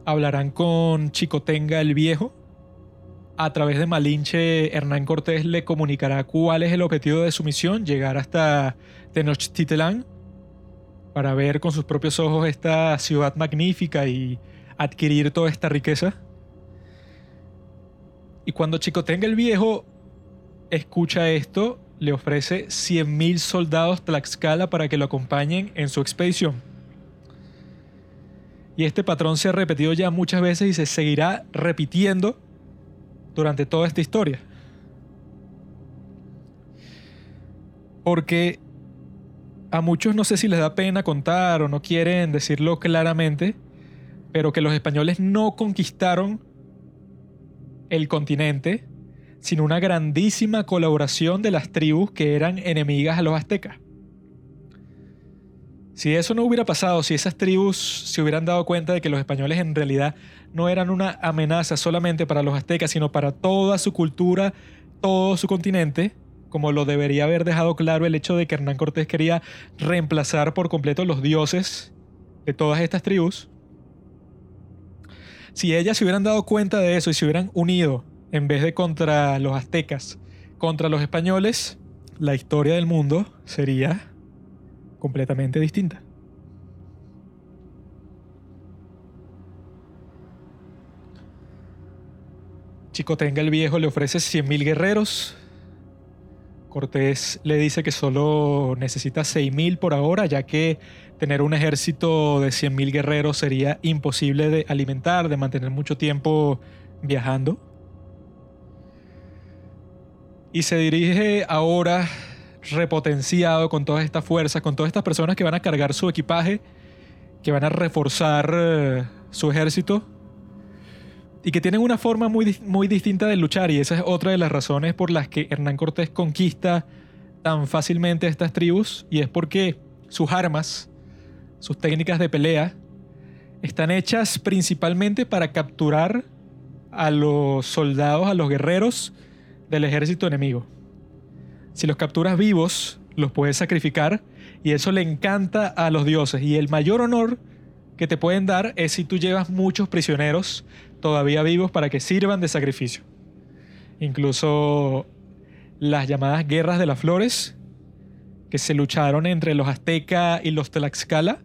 hablarán con Chicotenga el Viejo. A través de Malinche, Hernán Cortés le comunicará cuál es el objetivo de su misión, llegar hasta Tenochtitlán, para ver con sus propios ojos esta ciudad magnífica y adquirir toda esta riqueza. Y cuando Chicotenga el Viejo escucha esto, le ofrece 100.000 soldados Tlaxcala para que lo acompañen en su expedición. Y este patrón se ha repetido ya muchas veces y se seguirá repitiendo durante toda esta historia. Porque a muchos no sé si les da pena contar o no quieren decirlo claramente, pero que los españoles no conquistaron el continente sin una grandísima colaboración de las tribus que eran enemigas a los aztecas. Si eso no hubiera pasado, si esas tribus se hubieran dado cuenta de que los españoles en realidad no eran una amenaza solamente para los aztecas, sino para toda su cultura, todo su continente, como lo debería haber dejado claro el hecho de que Hernán Cortés quería reemplazar por completo los dioses de todas estas tribus. Si ellas se hubieran dado cuenta de eso y se hubieran unido en vez de contra los aztecas, contra los españoles, la historia del mundo sería completamente distinta. Chicotenga el Viejo le ofrece 100.000 guerreros, Cortés le dice que solo necesita 6.000 por ahora, ya que tener un ejército de 100.000 guerreros sería imposible de alimentar, de mantener mucho tiempo viajando. Y se dirige ahora repotenciado con todas estas fuerzas, con todas estas personas que van a cargar su equipaje, que van a reforzar eh, su ejército y que tienen una forma muy, muy distinta de luchar y esa es otra de las razones por las que Hernán Cortés conquista tan fácilmente estas tribus y es porque sus armas, sus técnicas de pelea, están hechas principalmente para capturar a los soldados, a los guerreros del ejército enemigo. Si los capturas vivos, los puedes sacrificar y eso le encanta a los dioses y el mayor honor que te pueden dar es si tú llevas muchos prisioneros todavía vivos para que sirvan de sacrificio. Incluso las llamadas guerras de las flores, que se lucharon entre los aztecas y los tlaxcala,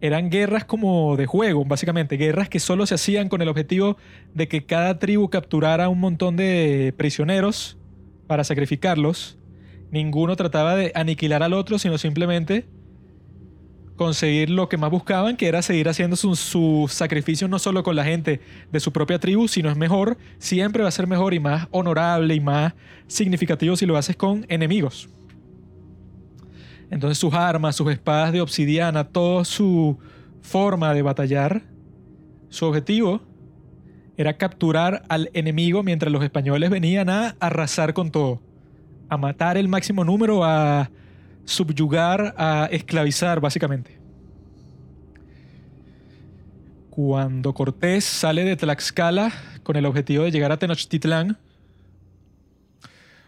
eran guerras como de juego, básicamente, guerras que solo se hacían con el objetivo de que cada tribu capturara un montón de prisioneros para sacrificarlos. Ninguno trataba de aniquilar al otro, sino simplemente conseguir lo que más buscaban, que era seguir haciendo sus su sacrificios no solo con la gente de su propia tribu, sino es mejor, siempre va a ser mejor y más honorable y más significativo si lo haces con enemigos. Entonces sus armas, sus espadas de obsidiana, toda su forma de batallar, su objetivo era capturar al enemigo mientras los españoles venían a arrasar con todo, a matar el máximo número, a subyugar, a esclavizar básicamente. Cuando Cortés sale de Tlaxcala con el objetivo de llegar a Tenochtitlán,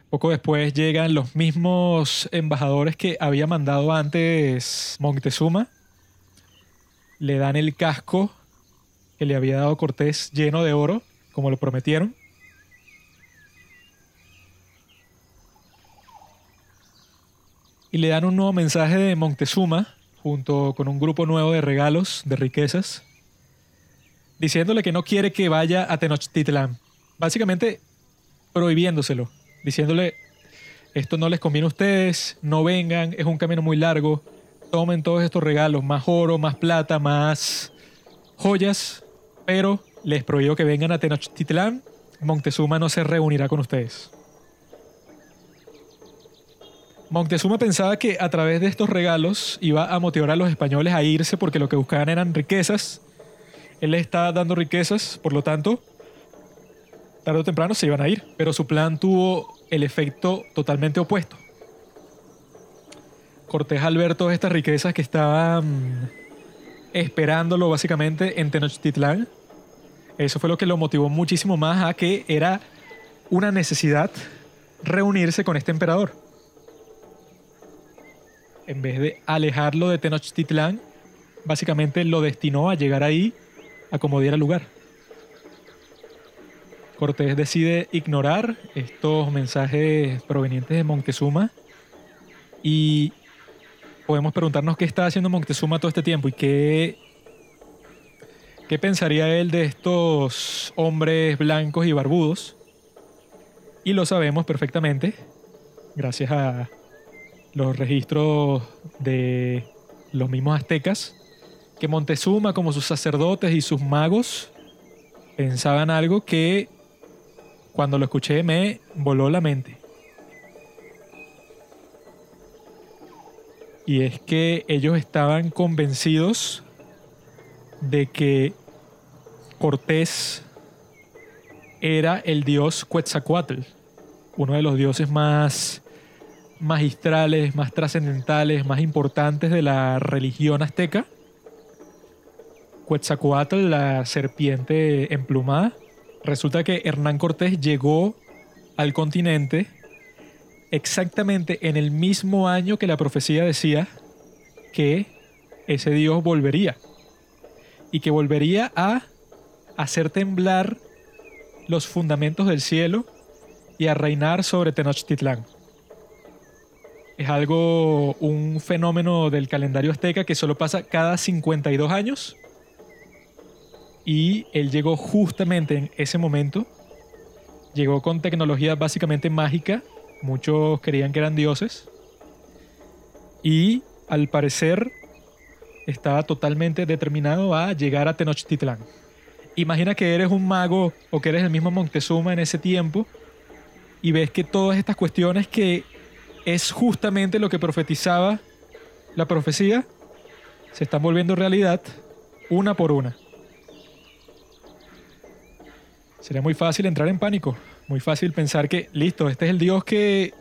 poco después llegan los mismos embajadores que había mandado antes Montezuma. Le dan el casco que le había dado Cortés lleno de oro, como lo prometieron. Y le dan un nuevo mensaje de Montezuma, junto con un grupo nuevo de regalos, de riquezas, diciéndole que no quiere que vaya a Tenochtitlán. Básicamente prohibiéndoselo diciéndole, esto no les conviene a ustedes, no vengan, es un camino muy largo, tomen todos estos regalos, más oro, más plata, más joyas, pero les prohíbo que vengan a Tenochtitlán, Montezuma no se reunirá con ustedes. Montezuma pensaba que a través de estos regalos iba a motivar a los españoles a irse porque lo que buscaban eran riquezas. Él les está dando riquezas, por lo tanto, tarde o temprano se iban a ir, pero su plan tuvo el efecto totalmente opuesto. Cortés al ver todas estas riquezas que estaban esperándolo básicamente en Tenochtitlán, eso fue lo que lo motivó muchísimo más a que era una necesidad reunirse con este emperador. En vez de alejarlo de Tenochtitlán, básicamente lo destinó a llegar ahí a como diera lugar. Cortés decide ignorar estos mensajes provenientes de Montezuma y podemos preguntarnos qué está haciendo Montezuma todo este tiempo y qué, qué pensaría él de estos hombres blancos y barbudos. Y lo sabemos perfectamente gracias a los registros de los mismos aztecas, que Montezuma como sus sacerdotes y sus magos pensaban algo que cuando lo escuché me voló la mente. Y es que ellos estaban convencidos de que Cortés era el dios Quetzalcoatl, uno de los dioses más magistrales, más trascendentales, más importantes de la religión azteca. Quetzalcoatl, la serpiente emplumada, Resulta que Hernán Cortés llegó al continente exactamente en el mismo año que la profecía decía que ese Dios volvería y que volvería a hacer temblar los fundamentos del cielo y a reinar sobre Tenochtitlán. Es algo, un fenómeno del calendario azteca que solo pasa cada 52 años y él llegó justamente en ese momento. Llegó con tecnología básicamente mágica. Muchos creían que eran dioses. Y al parecer estaba totalmente determinado a llegar a Tenochtitlán. Imagina que eres un mago o que eres el mismo Montezuma en ese tiempo y ves que todas estas cuestiones que es justamente lo que profetizaba la profecía se están volviendo realidad una por una. Sería muy fácil entrar en pánico, muy fácil pensar que, listo, este es el Dios que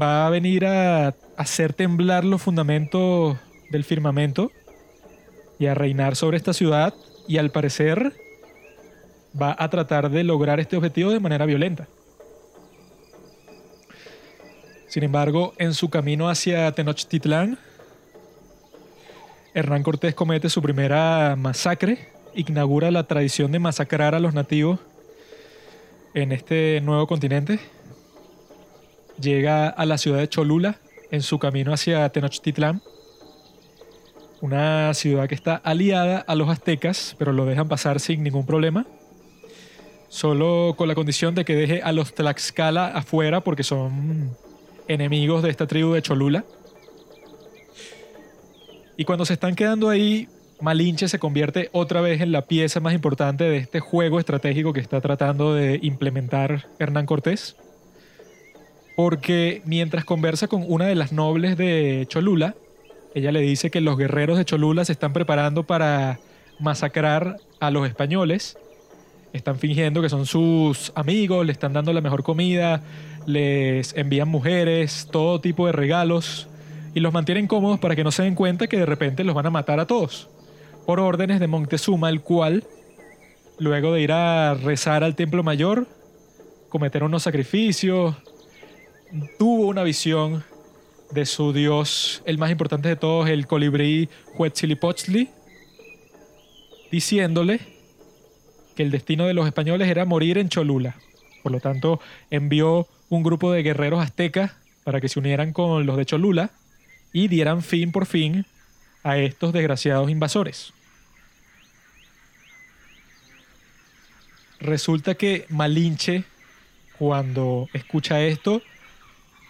va a venir a hacer temblar los fundamentos del firmamento y a reinar sobre esta ciudad y al parecer va a tratar de lograr este objetivo de manera violenta. Sin embargo, en su camino hacia Tenochtitlán, Hernán Cortés comete su primera masacre, inaugura la tradición de masacrar a los nativos en este nuevo continente. Llega a la ciudad de Cholula en su camino hacia Tenochtitlán, una ciudad que está aliada a los aztecas, pero lo dejan pasar sin ningún problema, solo con la condición de que deje a los Tlaxcala afuera porque son enemigos de esta tribu de Cholula. Y cuando se están quedando ahí, Malinche se convierte otra vez en la pieza más importante de este juego estratégico que está tratando de implementar Hernán Cortés. Porque mientras conversa con una de las nobles de Cholula, ella le dice que los guerreros de Cholula se están preparando para masacrar a los españoles. Están fingiendo que son sus amigos, le están dando la mejor comida, les envían mujeres, todo tipo de regalos y los mantienen cómodos para que no se den cuenta que de repente los van a matar a todos. Por órdenes de Montezuma, el cual, luego de ir a rezar al templo mayor, cometer unos sacrificios, tuvo una visión de su dios, el más importante de todos, el colibrí Huetzilipochtli, diciéndole que el destino de los españoles era morir en Cholula. Por lo tanto, envió un grupo de guerreros aztecas para que se unieran con los de Cholula y dieran fin por fin a estos desgraciados invasores. Resulta que Malinche, cuando escucha esto,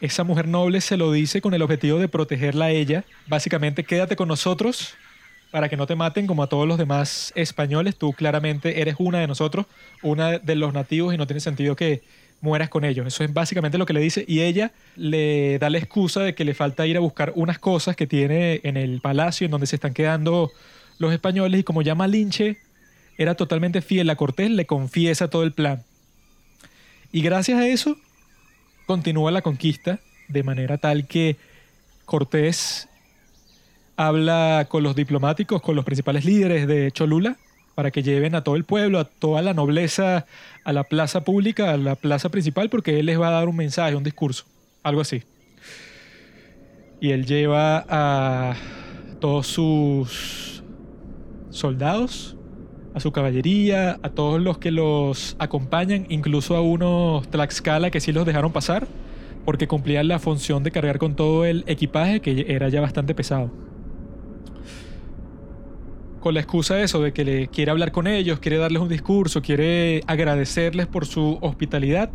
esa mujer noble se lo dice con el objetivo de protegerla a ella. Básicamente, quédate con nosotros para que no te maten como a todos los demás españoles. Tú claramente eres una de nosotros, una de los nativos y no tiene sentido que mueras con ellos. Eso es básicamente lo que le dice. Y ella le da la excusa de que le falta ir a buscar unas cosas que tiene en el palacio en donde se están quedando los españoles. Y como llama Linche era totalmente fiel a Cortés, le confiesa todo el plan. Y gracias a eso, continúa la conquista de manera tal que Cortés habla con los diplomáticos, con los principales líderes de Cholula, para que lleven a todo el pueblo, a toda la nobleza, a la plaza pública, a la plaza principal, porque él les va a dar un mensaje, un discurso, algo así. Y él lleva a todos sus soldados, a su caballería, a todos los que los acompañan, incluso a unos Tlaxcala que sí los dejaron pasar, porque cumplían la función de cargar con todo el equipaje que era ya bastante pesado. Con la excusa de eso, de que le quiere hablar con ellos, quiere darles un discurso, quiere agradecerles por su hospitalidad,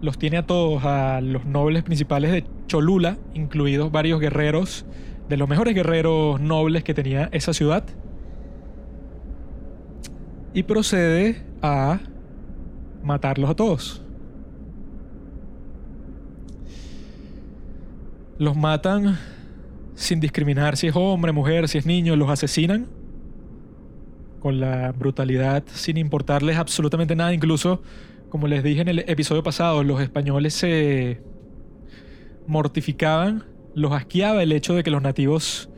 los tiene a todos, a los nobles principales de Cholula, incluidos varios guerreros, de los mejores guerreros nobles que tenía esa ciudad y procede a matarlos a todos. Los matan sin discriminar si es hombre, mujer, si es niño, los asesinan con la brutalidad sin importarles absolutamente nada. Incluso, como les dije en el episodio pasado, los españoles se mortificaban, los asqueaba el hecho de que los nativos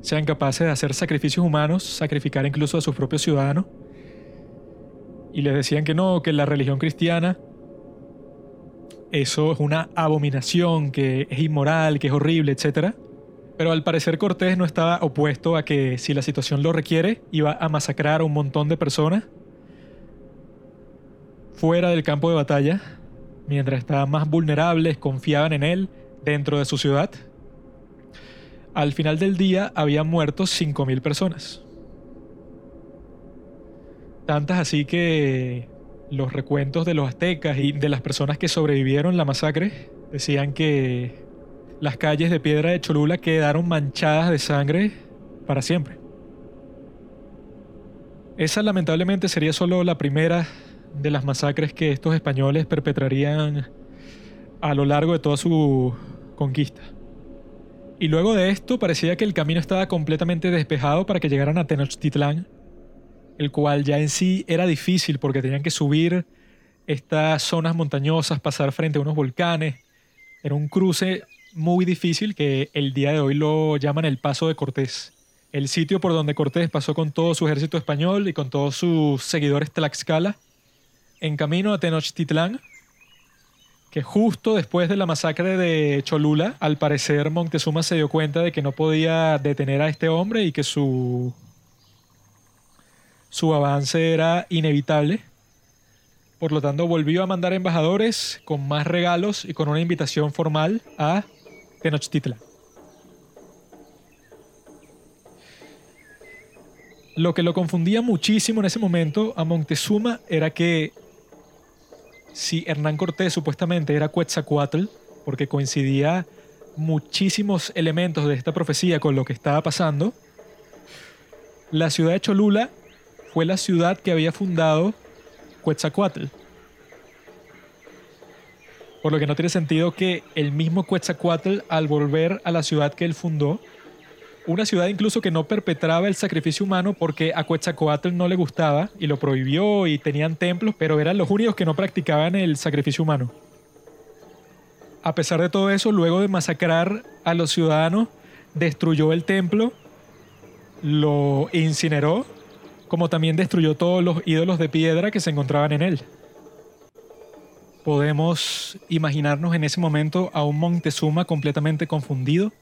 sean capaces de hacer sacrificios humanos, sacrificar incluso a sus propios ciudadanos y les decían que no, que la religión cristiana eso es una abominación, que es inmoral, que es horrible, etc. Pero al parecer Cortés no estaba opuesto a que si la situación lo requiere, iba a masacrar a un montón de personas fuera del campo de batalla, mientras estaban más vulnerables, confiaban en él dentro de su ciudad. Al final del día habían muerto 5.000 personas. Tantas así que los recuentos de los aztecas y de las personas que sobrevivieron la masacre decían que las calles de piedra de Cholula quedaron manchadas de sangre para siempre. Esa lamentablemente sería solo la primera de las masacres que estos españoles perpetrarían a lo largo de toda su conquista. Y luego de esto parecía que el camino estaba completamente despejado para que llegaran a Tenochtitlán, el cual ya en sí era difícil porque tenían que subir estas zonas montañosas, pasar frente a unos volcanes. Era un cruce muy difícil que el día de hoy lo llaman el Paso de Cortés. El sitio por donde Cortés pasó con todo su ejército español y con todos sus seguidores Tlaxcala en camino a Tenochtitlán, que justo después de la masacre de Cholula, al parecer Montezuma se dio cuenta de que no podía detener a este hombre y que su su avance era inevitable. Por lo tanto, volvió a mandar embajadores con más regalos y con una invitación formal a Tenochtitlan. Lo que lo confundía muchísimo en ese momento a Montezuma era que si Hernán Cortés supuestamente era Quetzalcoatl, porque coincidía muchísimos elementos de esta profecía con lo que estaba pasando, La ciudad de Cholula fue la ciudad que había fundado Quetzalcoatl. Por lo que no tiene sentido que el mismo Quetzalcoatl, al volver a la ciudad que él fundó, una ciudad incluso que no perpetraba el sacrificio humano porque a Quetzalcoatl no le gustaba y lo prohibió y tenían templos, pero eran los únicos que no practicaban el sacrificio humano. A pesar de todo eso, luego de masacrar a los ciudadanos, destruyó el templo, lo incineró, como también destruyó todos los ídolos de piedra que se encontraban en él. Podemos imaginarnos en ese momento a un Montezuma completamente confundido,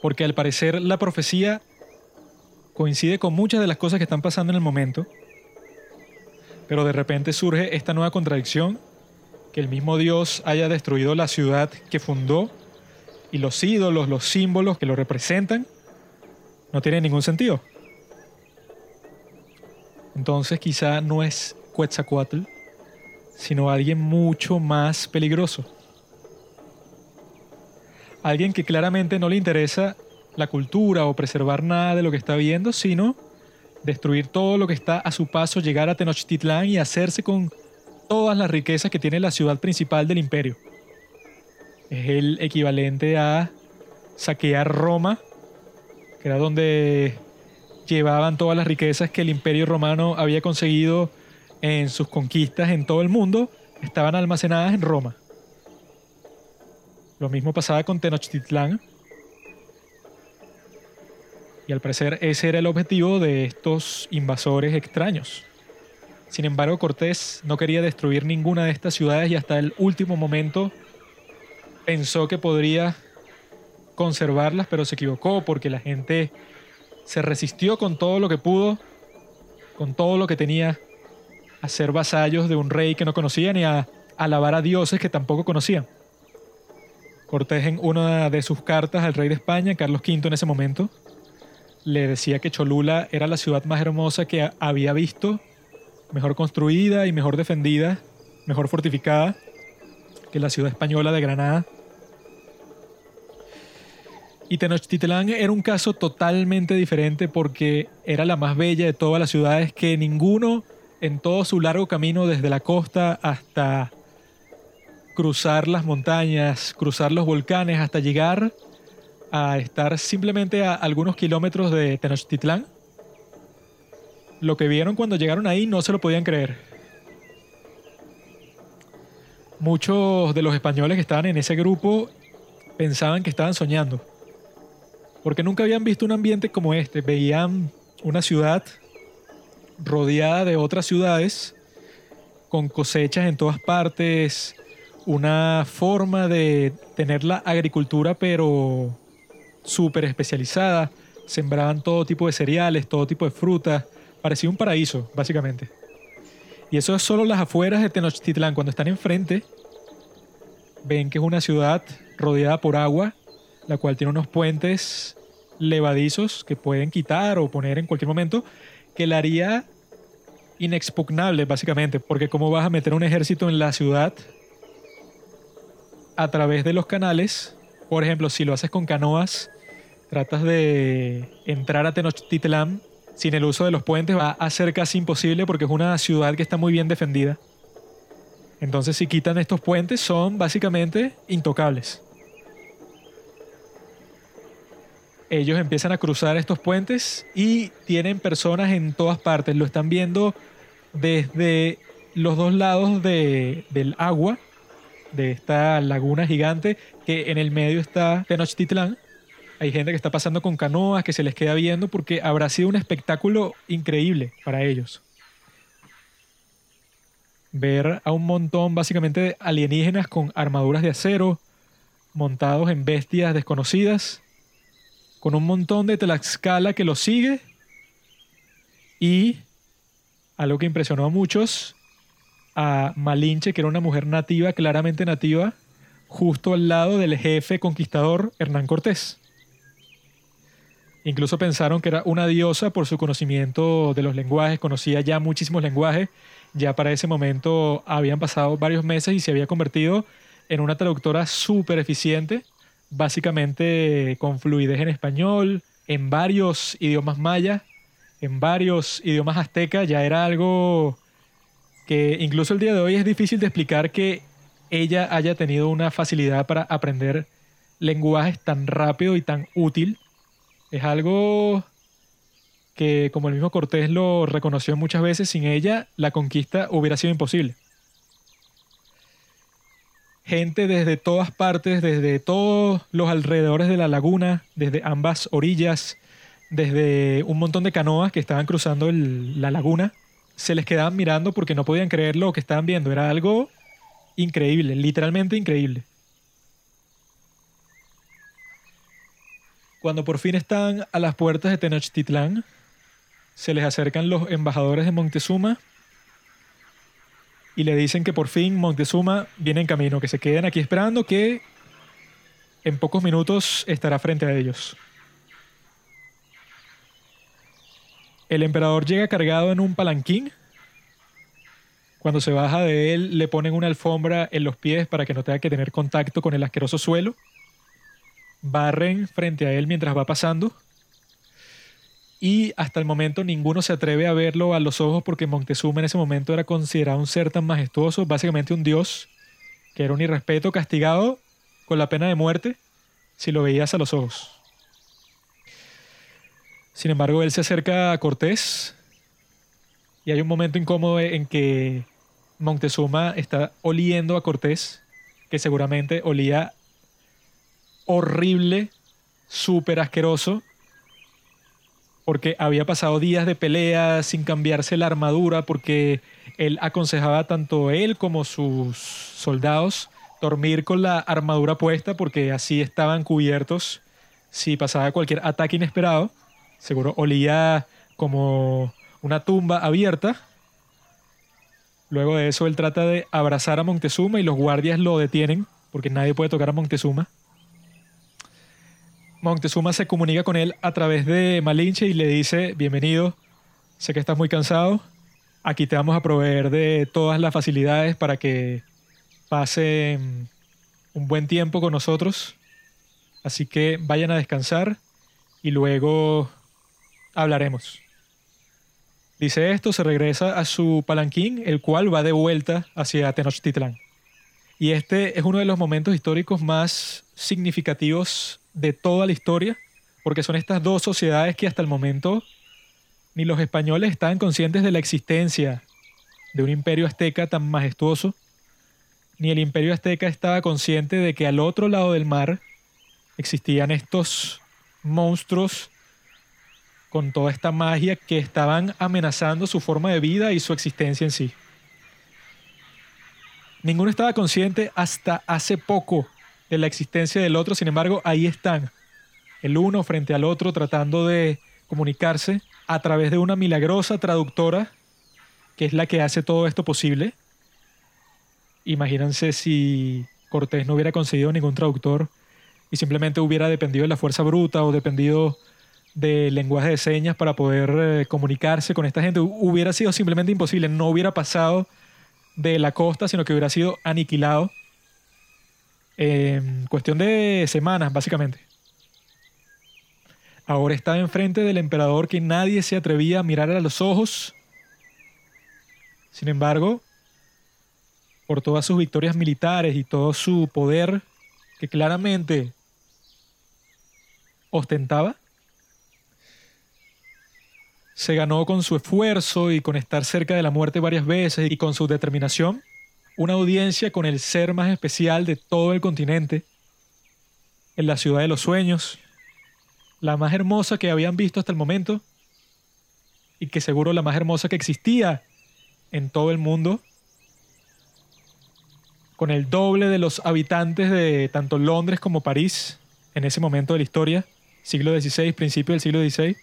porque al parecer la profecía coincide con muchas de las cosas que están pasando en el momento, pero de repente surge esta nueva contradicción, que el mismo Dios haya destruido la ciudad que fundó y los ídolos, los símbolos que lo representan, no tiene ningún sentido. Entonces quizá no es Quetzalcoatl, sino alguien mucho más peligroso alguien que claramente no le interesa la cultura o preservar nada de lo que está viendo, sino destruir todo lo que está a su paso, llegar a Tenochtitlán y hacerse con todas las riquezas que tiene la ciudad principal del imperio. Es el equivalente a saquear Roma, que era donde llevaban todas las riquezas que el imperio romano había conseguido en sus conquistas en todo el mundo, estaban almacenadas en Roma. Lo mismo pasaba con Tenochtitlán. Y al parecer ese era el objetivo de estos invasores extraños. Sin embargo, Cortés no quería destruir ninguna de estas ciudades y hasta el último momento pensó que podría conservarlas, pero se equivocó porque la gente se resistió con todo lo que pudo, con todo lo que tenía, a ser vasallos de un rey que no conocían y a alabar a dioses que tampoco conocían. Cortés en una de sus cartas al rey de España, Carlos V en ese momento, le decía que Cholula era la ciudad más hermosa que había visto, mejor construida y mejor defendida, mejor fortificada que la ciudad española de Granada. Y Tenochtitlán era un caso totalmente diferente porque era la más bella de todas las ciudades que ninguno en todo su largo camino desde la costa hasta cruzar las montañas, cruzar los volcanes hasta llegar a estar simplemente a algunos kilómetros de Tenochtitlán. Lo que vieron cuando llegaron ahí no se lo podían creer. Muchos de los españoles que estaban en ese grupo pensaban que estaban soñando. Porque nunca habían visto un ambiente como este. Veían una ciudad rodeada de otras ciudades, con cosechas en todas partes, una forma de tener la agricultura, pero súper especializada. Sembraban todo tipo de cereales, todo tipo de frutas. Parecía un paraíso, básicamente. Y eso es solo las afueras de Tenochtitlán. Cuando están enfrente, ven que es una ciudad rodeada por agua, la cual tiene unos puentes levadizos que pueden quitar o poner en cualquier momento, que la haría inexpugnable, básicamente, porque cómo vas a meter un ejército en la ciudad a través de los canales. Por ejemplo, si lo haces con canoas, tratas de entrar a Tenochtitlán sin el uso de los puentes, va a ser casi imposible porque es una ciudad que está muy bien defendida. Entonces, si quitan estos puentes, son básicamente intocables. Ellos empiezan a cruzar estos puentes y tienen personas en todas partes. Lo están viendo desde los dos lados del agua de esta laguna gigante que en el medio está Tenochtitlán. Hay gente que está pasando con canoas, que se les queda viendo porque habrá sido un espectáculo increíble para ellos. Ver a un montón básicamente de alienígenas con armaduras de acero, montados en bestias desconocidas, con un montón de Tlaxcala que los sigue. Y algo que impresionó a muchos, a Malinche, que era una mujer nativa, claramente nativa, justo al lado del jefe conquistador Hernán Cortés. Incluso pensaron que era una diosa por su conocimiento de los lenguajes, conocía ya muchísimos lenguajes, ya para ese momento habían pasado varios meses y se había convertido en una traductora súper eficiente básicamente con fluidez en español, en varios idiomas mayas, en varios idiomas aztecas, ya era algo que incluso el día de hoy es difícil de explicar que ella haya tenido una facilidad para aprender lenguajes tan rápido y tan útil. Es algo que, como el mismo Cortés lo reconoció muchas veces, sin ella la conquista hubiera sido imposible. Gente desde todas partes, desde todos los alrededores de la laguna, desde ambas orillas, desde un montón de canoas que estaban cruzando la laguna, se les quedaban mirando porque no podían creer lo que estaban viendo. Era algo increíble, literalmente increíble. Cuando por fin están a las puertas de Tenochtitlán, se les acercan los embajadores de Montezuma y le dicen que por fin Montezuma viene en camino, que se queden aquí esperando, que en pocos minutos estará frente a ellos. El emperador llega cargado en un palanquín. Cuando se baja de él, le ponen una alfombra en los pies para que no tenga que tener contacto con el asqueroso suelo. Barren frente a él mientras va pasando. Y hasta el momento ninguno se atreve a verlo a los ojos porque Montezuma en ese momento era considerado un ser tan majestuoso, básicamente un dios, que era un irrespeto castigado con la pena de muerte si lo veías a los ojos. Sin embargo, él se acerca a Cortés y hay un momento incómodo en que Montezuma está oliendo a Cortés, que seguramente olía horrible, súper asqueroso, porque había pasado días de pelea sin cambiarse la armadura, porque él aconsejaba tanto él como sus soldados dormir con la armadura puesta, porque así estaban cubiertos si pasaba cualquier ataque inesperado. Seguro olía como una tumba abierta. Luego de eso él trata de abrazar a Montezuma y los guardias lo detienen porque nadie puede tocar a Montezuma. Montezuma se comunica con él a través de Malinche y le dice, bienvenido, sé que estás muy cansado, aquí te vamos a proveer de todas las facilidades para que pasen un buen tiempo con nosotros, así que vayan a descansar y luego hablaremos. Dice esto, se regresa a su palanquín, el cual va de vuelta hacia Tenochtitlán. Y este es uno de los momentos históricos más significativos de toda la historia, porque son estas dos sociedades que hasta el momento ni los españoles estaban conscientes de la existencia de un imperio azteca tan majestuoso, ni el imperio azteca estaba consciente de que al otro lado del mar existían estos monstruos con toda esta magia que estaban amenazando su forma de vida y su existencia en sí. Ninguno estaba consciente hasta hace poco de la existencia del otro, sin embargo, ahí están, el uno frente al otro tratando de comunicarse a través de una milagrosa traductora que es la que hace todo esto posible. Imagínense si Cortés no hubiera conseguido ningún traductor y simplemente hubiera dependido de la fuerza bruta o dependido de lenguaje de señas para poder eh, comunicarse con esta gente. Hubiera sido simplemente imposible, no hubiera pasado de la costa, sino que hubiera sido aniquilado en cuestión de semanas, básicamente. Ahora está enfrente del emperador que nadie se atrevía a mirar a los ojos. Sin embargo, por todas sus victorias militares y todo su poder que claramente ostentaba, se ganó con su esfuerzo y con estar cerca de la muerte varias veces y con su determinación una audiencia con el ser más especial de todo el continente, en la ciudad de los sueños, la más hermosa que habían visto hasta el momento y que seguro la más hermosa que existía en todo el mundo, con el doble de los habitantes de tanto Londres como París en ese momento de la historia, siglo XVI, principio del siglo XVI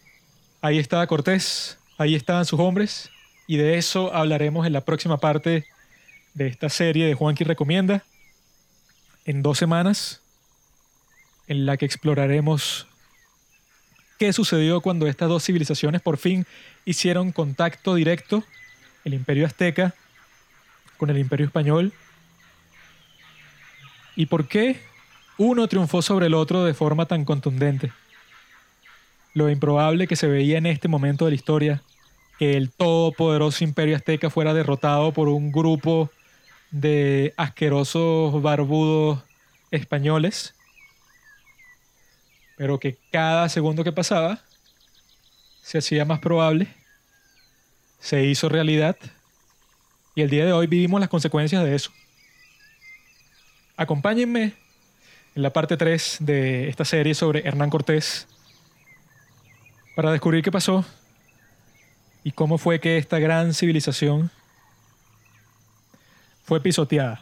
Ahí estaba Cortés, ahí estaban sus hombres, y de eso hablaremos en la próxima parte de esta serie de Juanqui Recomienda, en dos semanas, en la que exploraremos qué sucedió cuando estas dos civilizaciones por fin hicieron contacto directo, el imperio azteca con el imperio español, y por qué uno triunfó sobre el otro de forma tan contundente. Lo improbable que se veía en este momento de la historia, que el todopoderoso imperio azteca fuera derrotado por un grupo de asquerosos barbudos españoles, pero que cada segundo que pasaba se hacía más probable, se hizo realidad y el día de hoy vivimos las consecuencias de eso. Acompáñenme en la parte 3 de esta serie sobre Hernán Cortés para descubrir qué pasó y cómo fue que esta gran civilización fue pisoteada.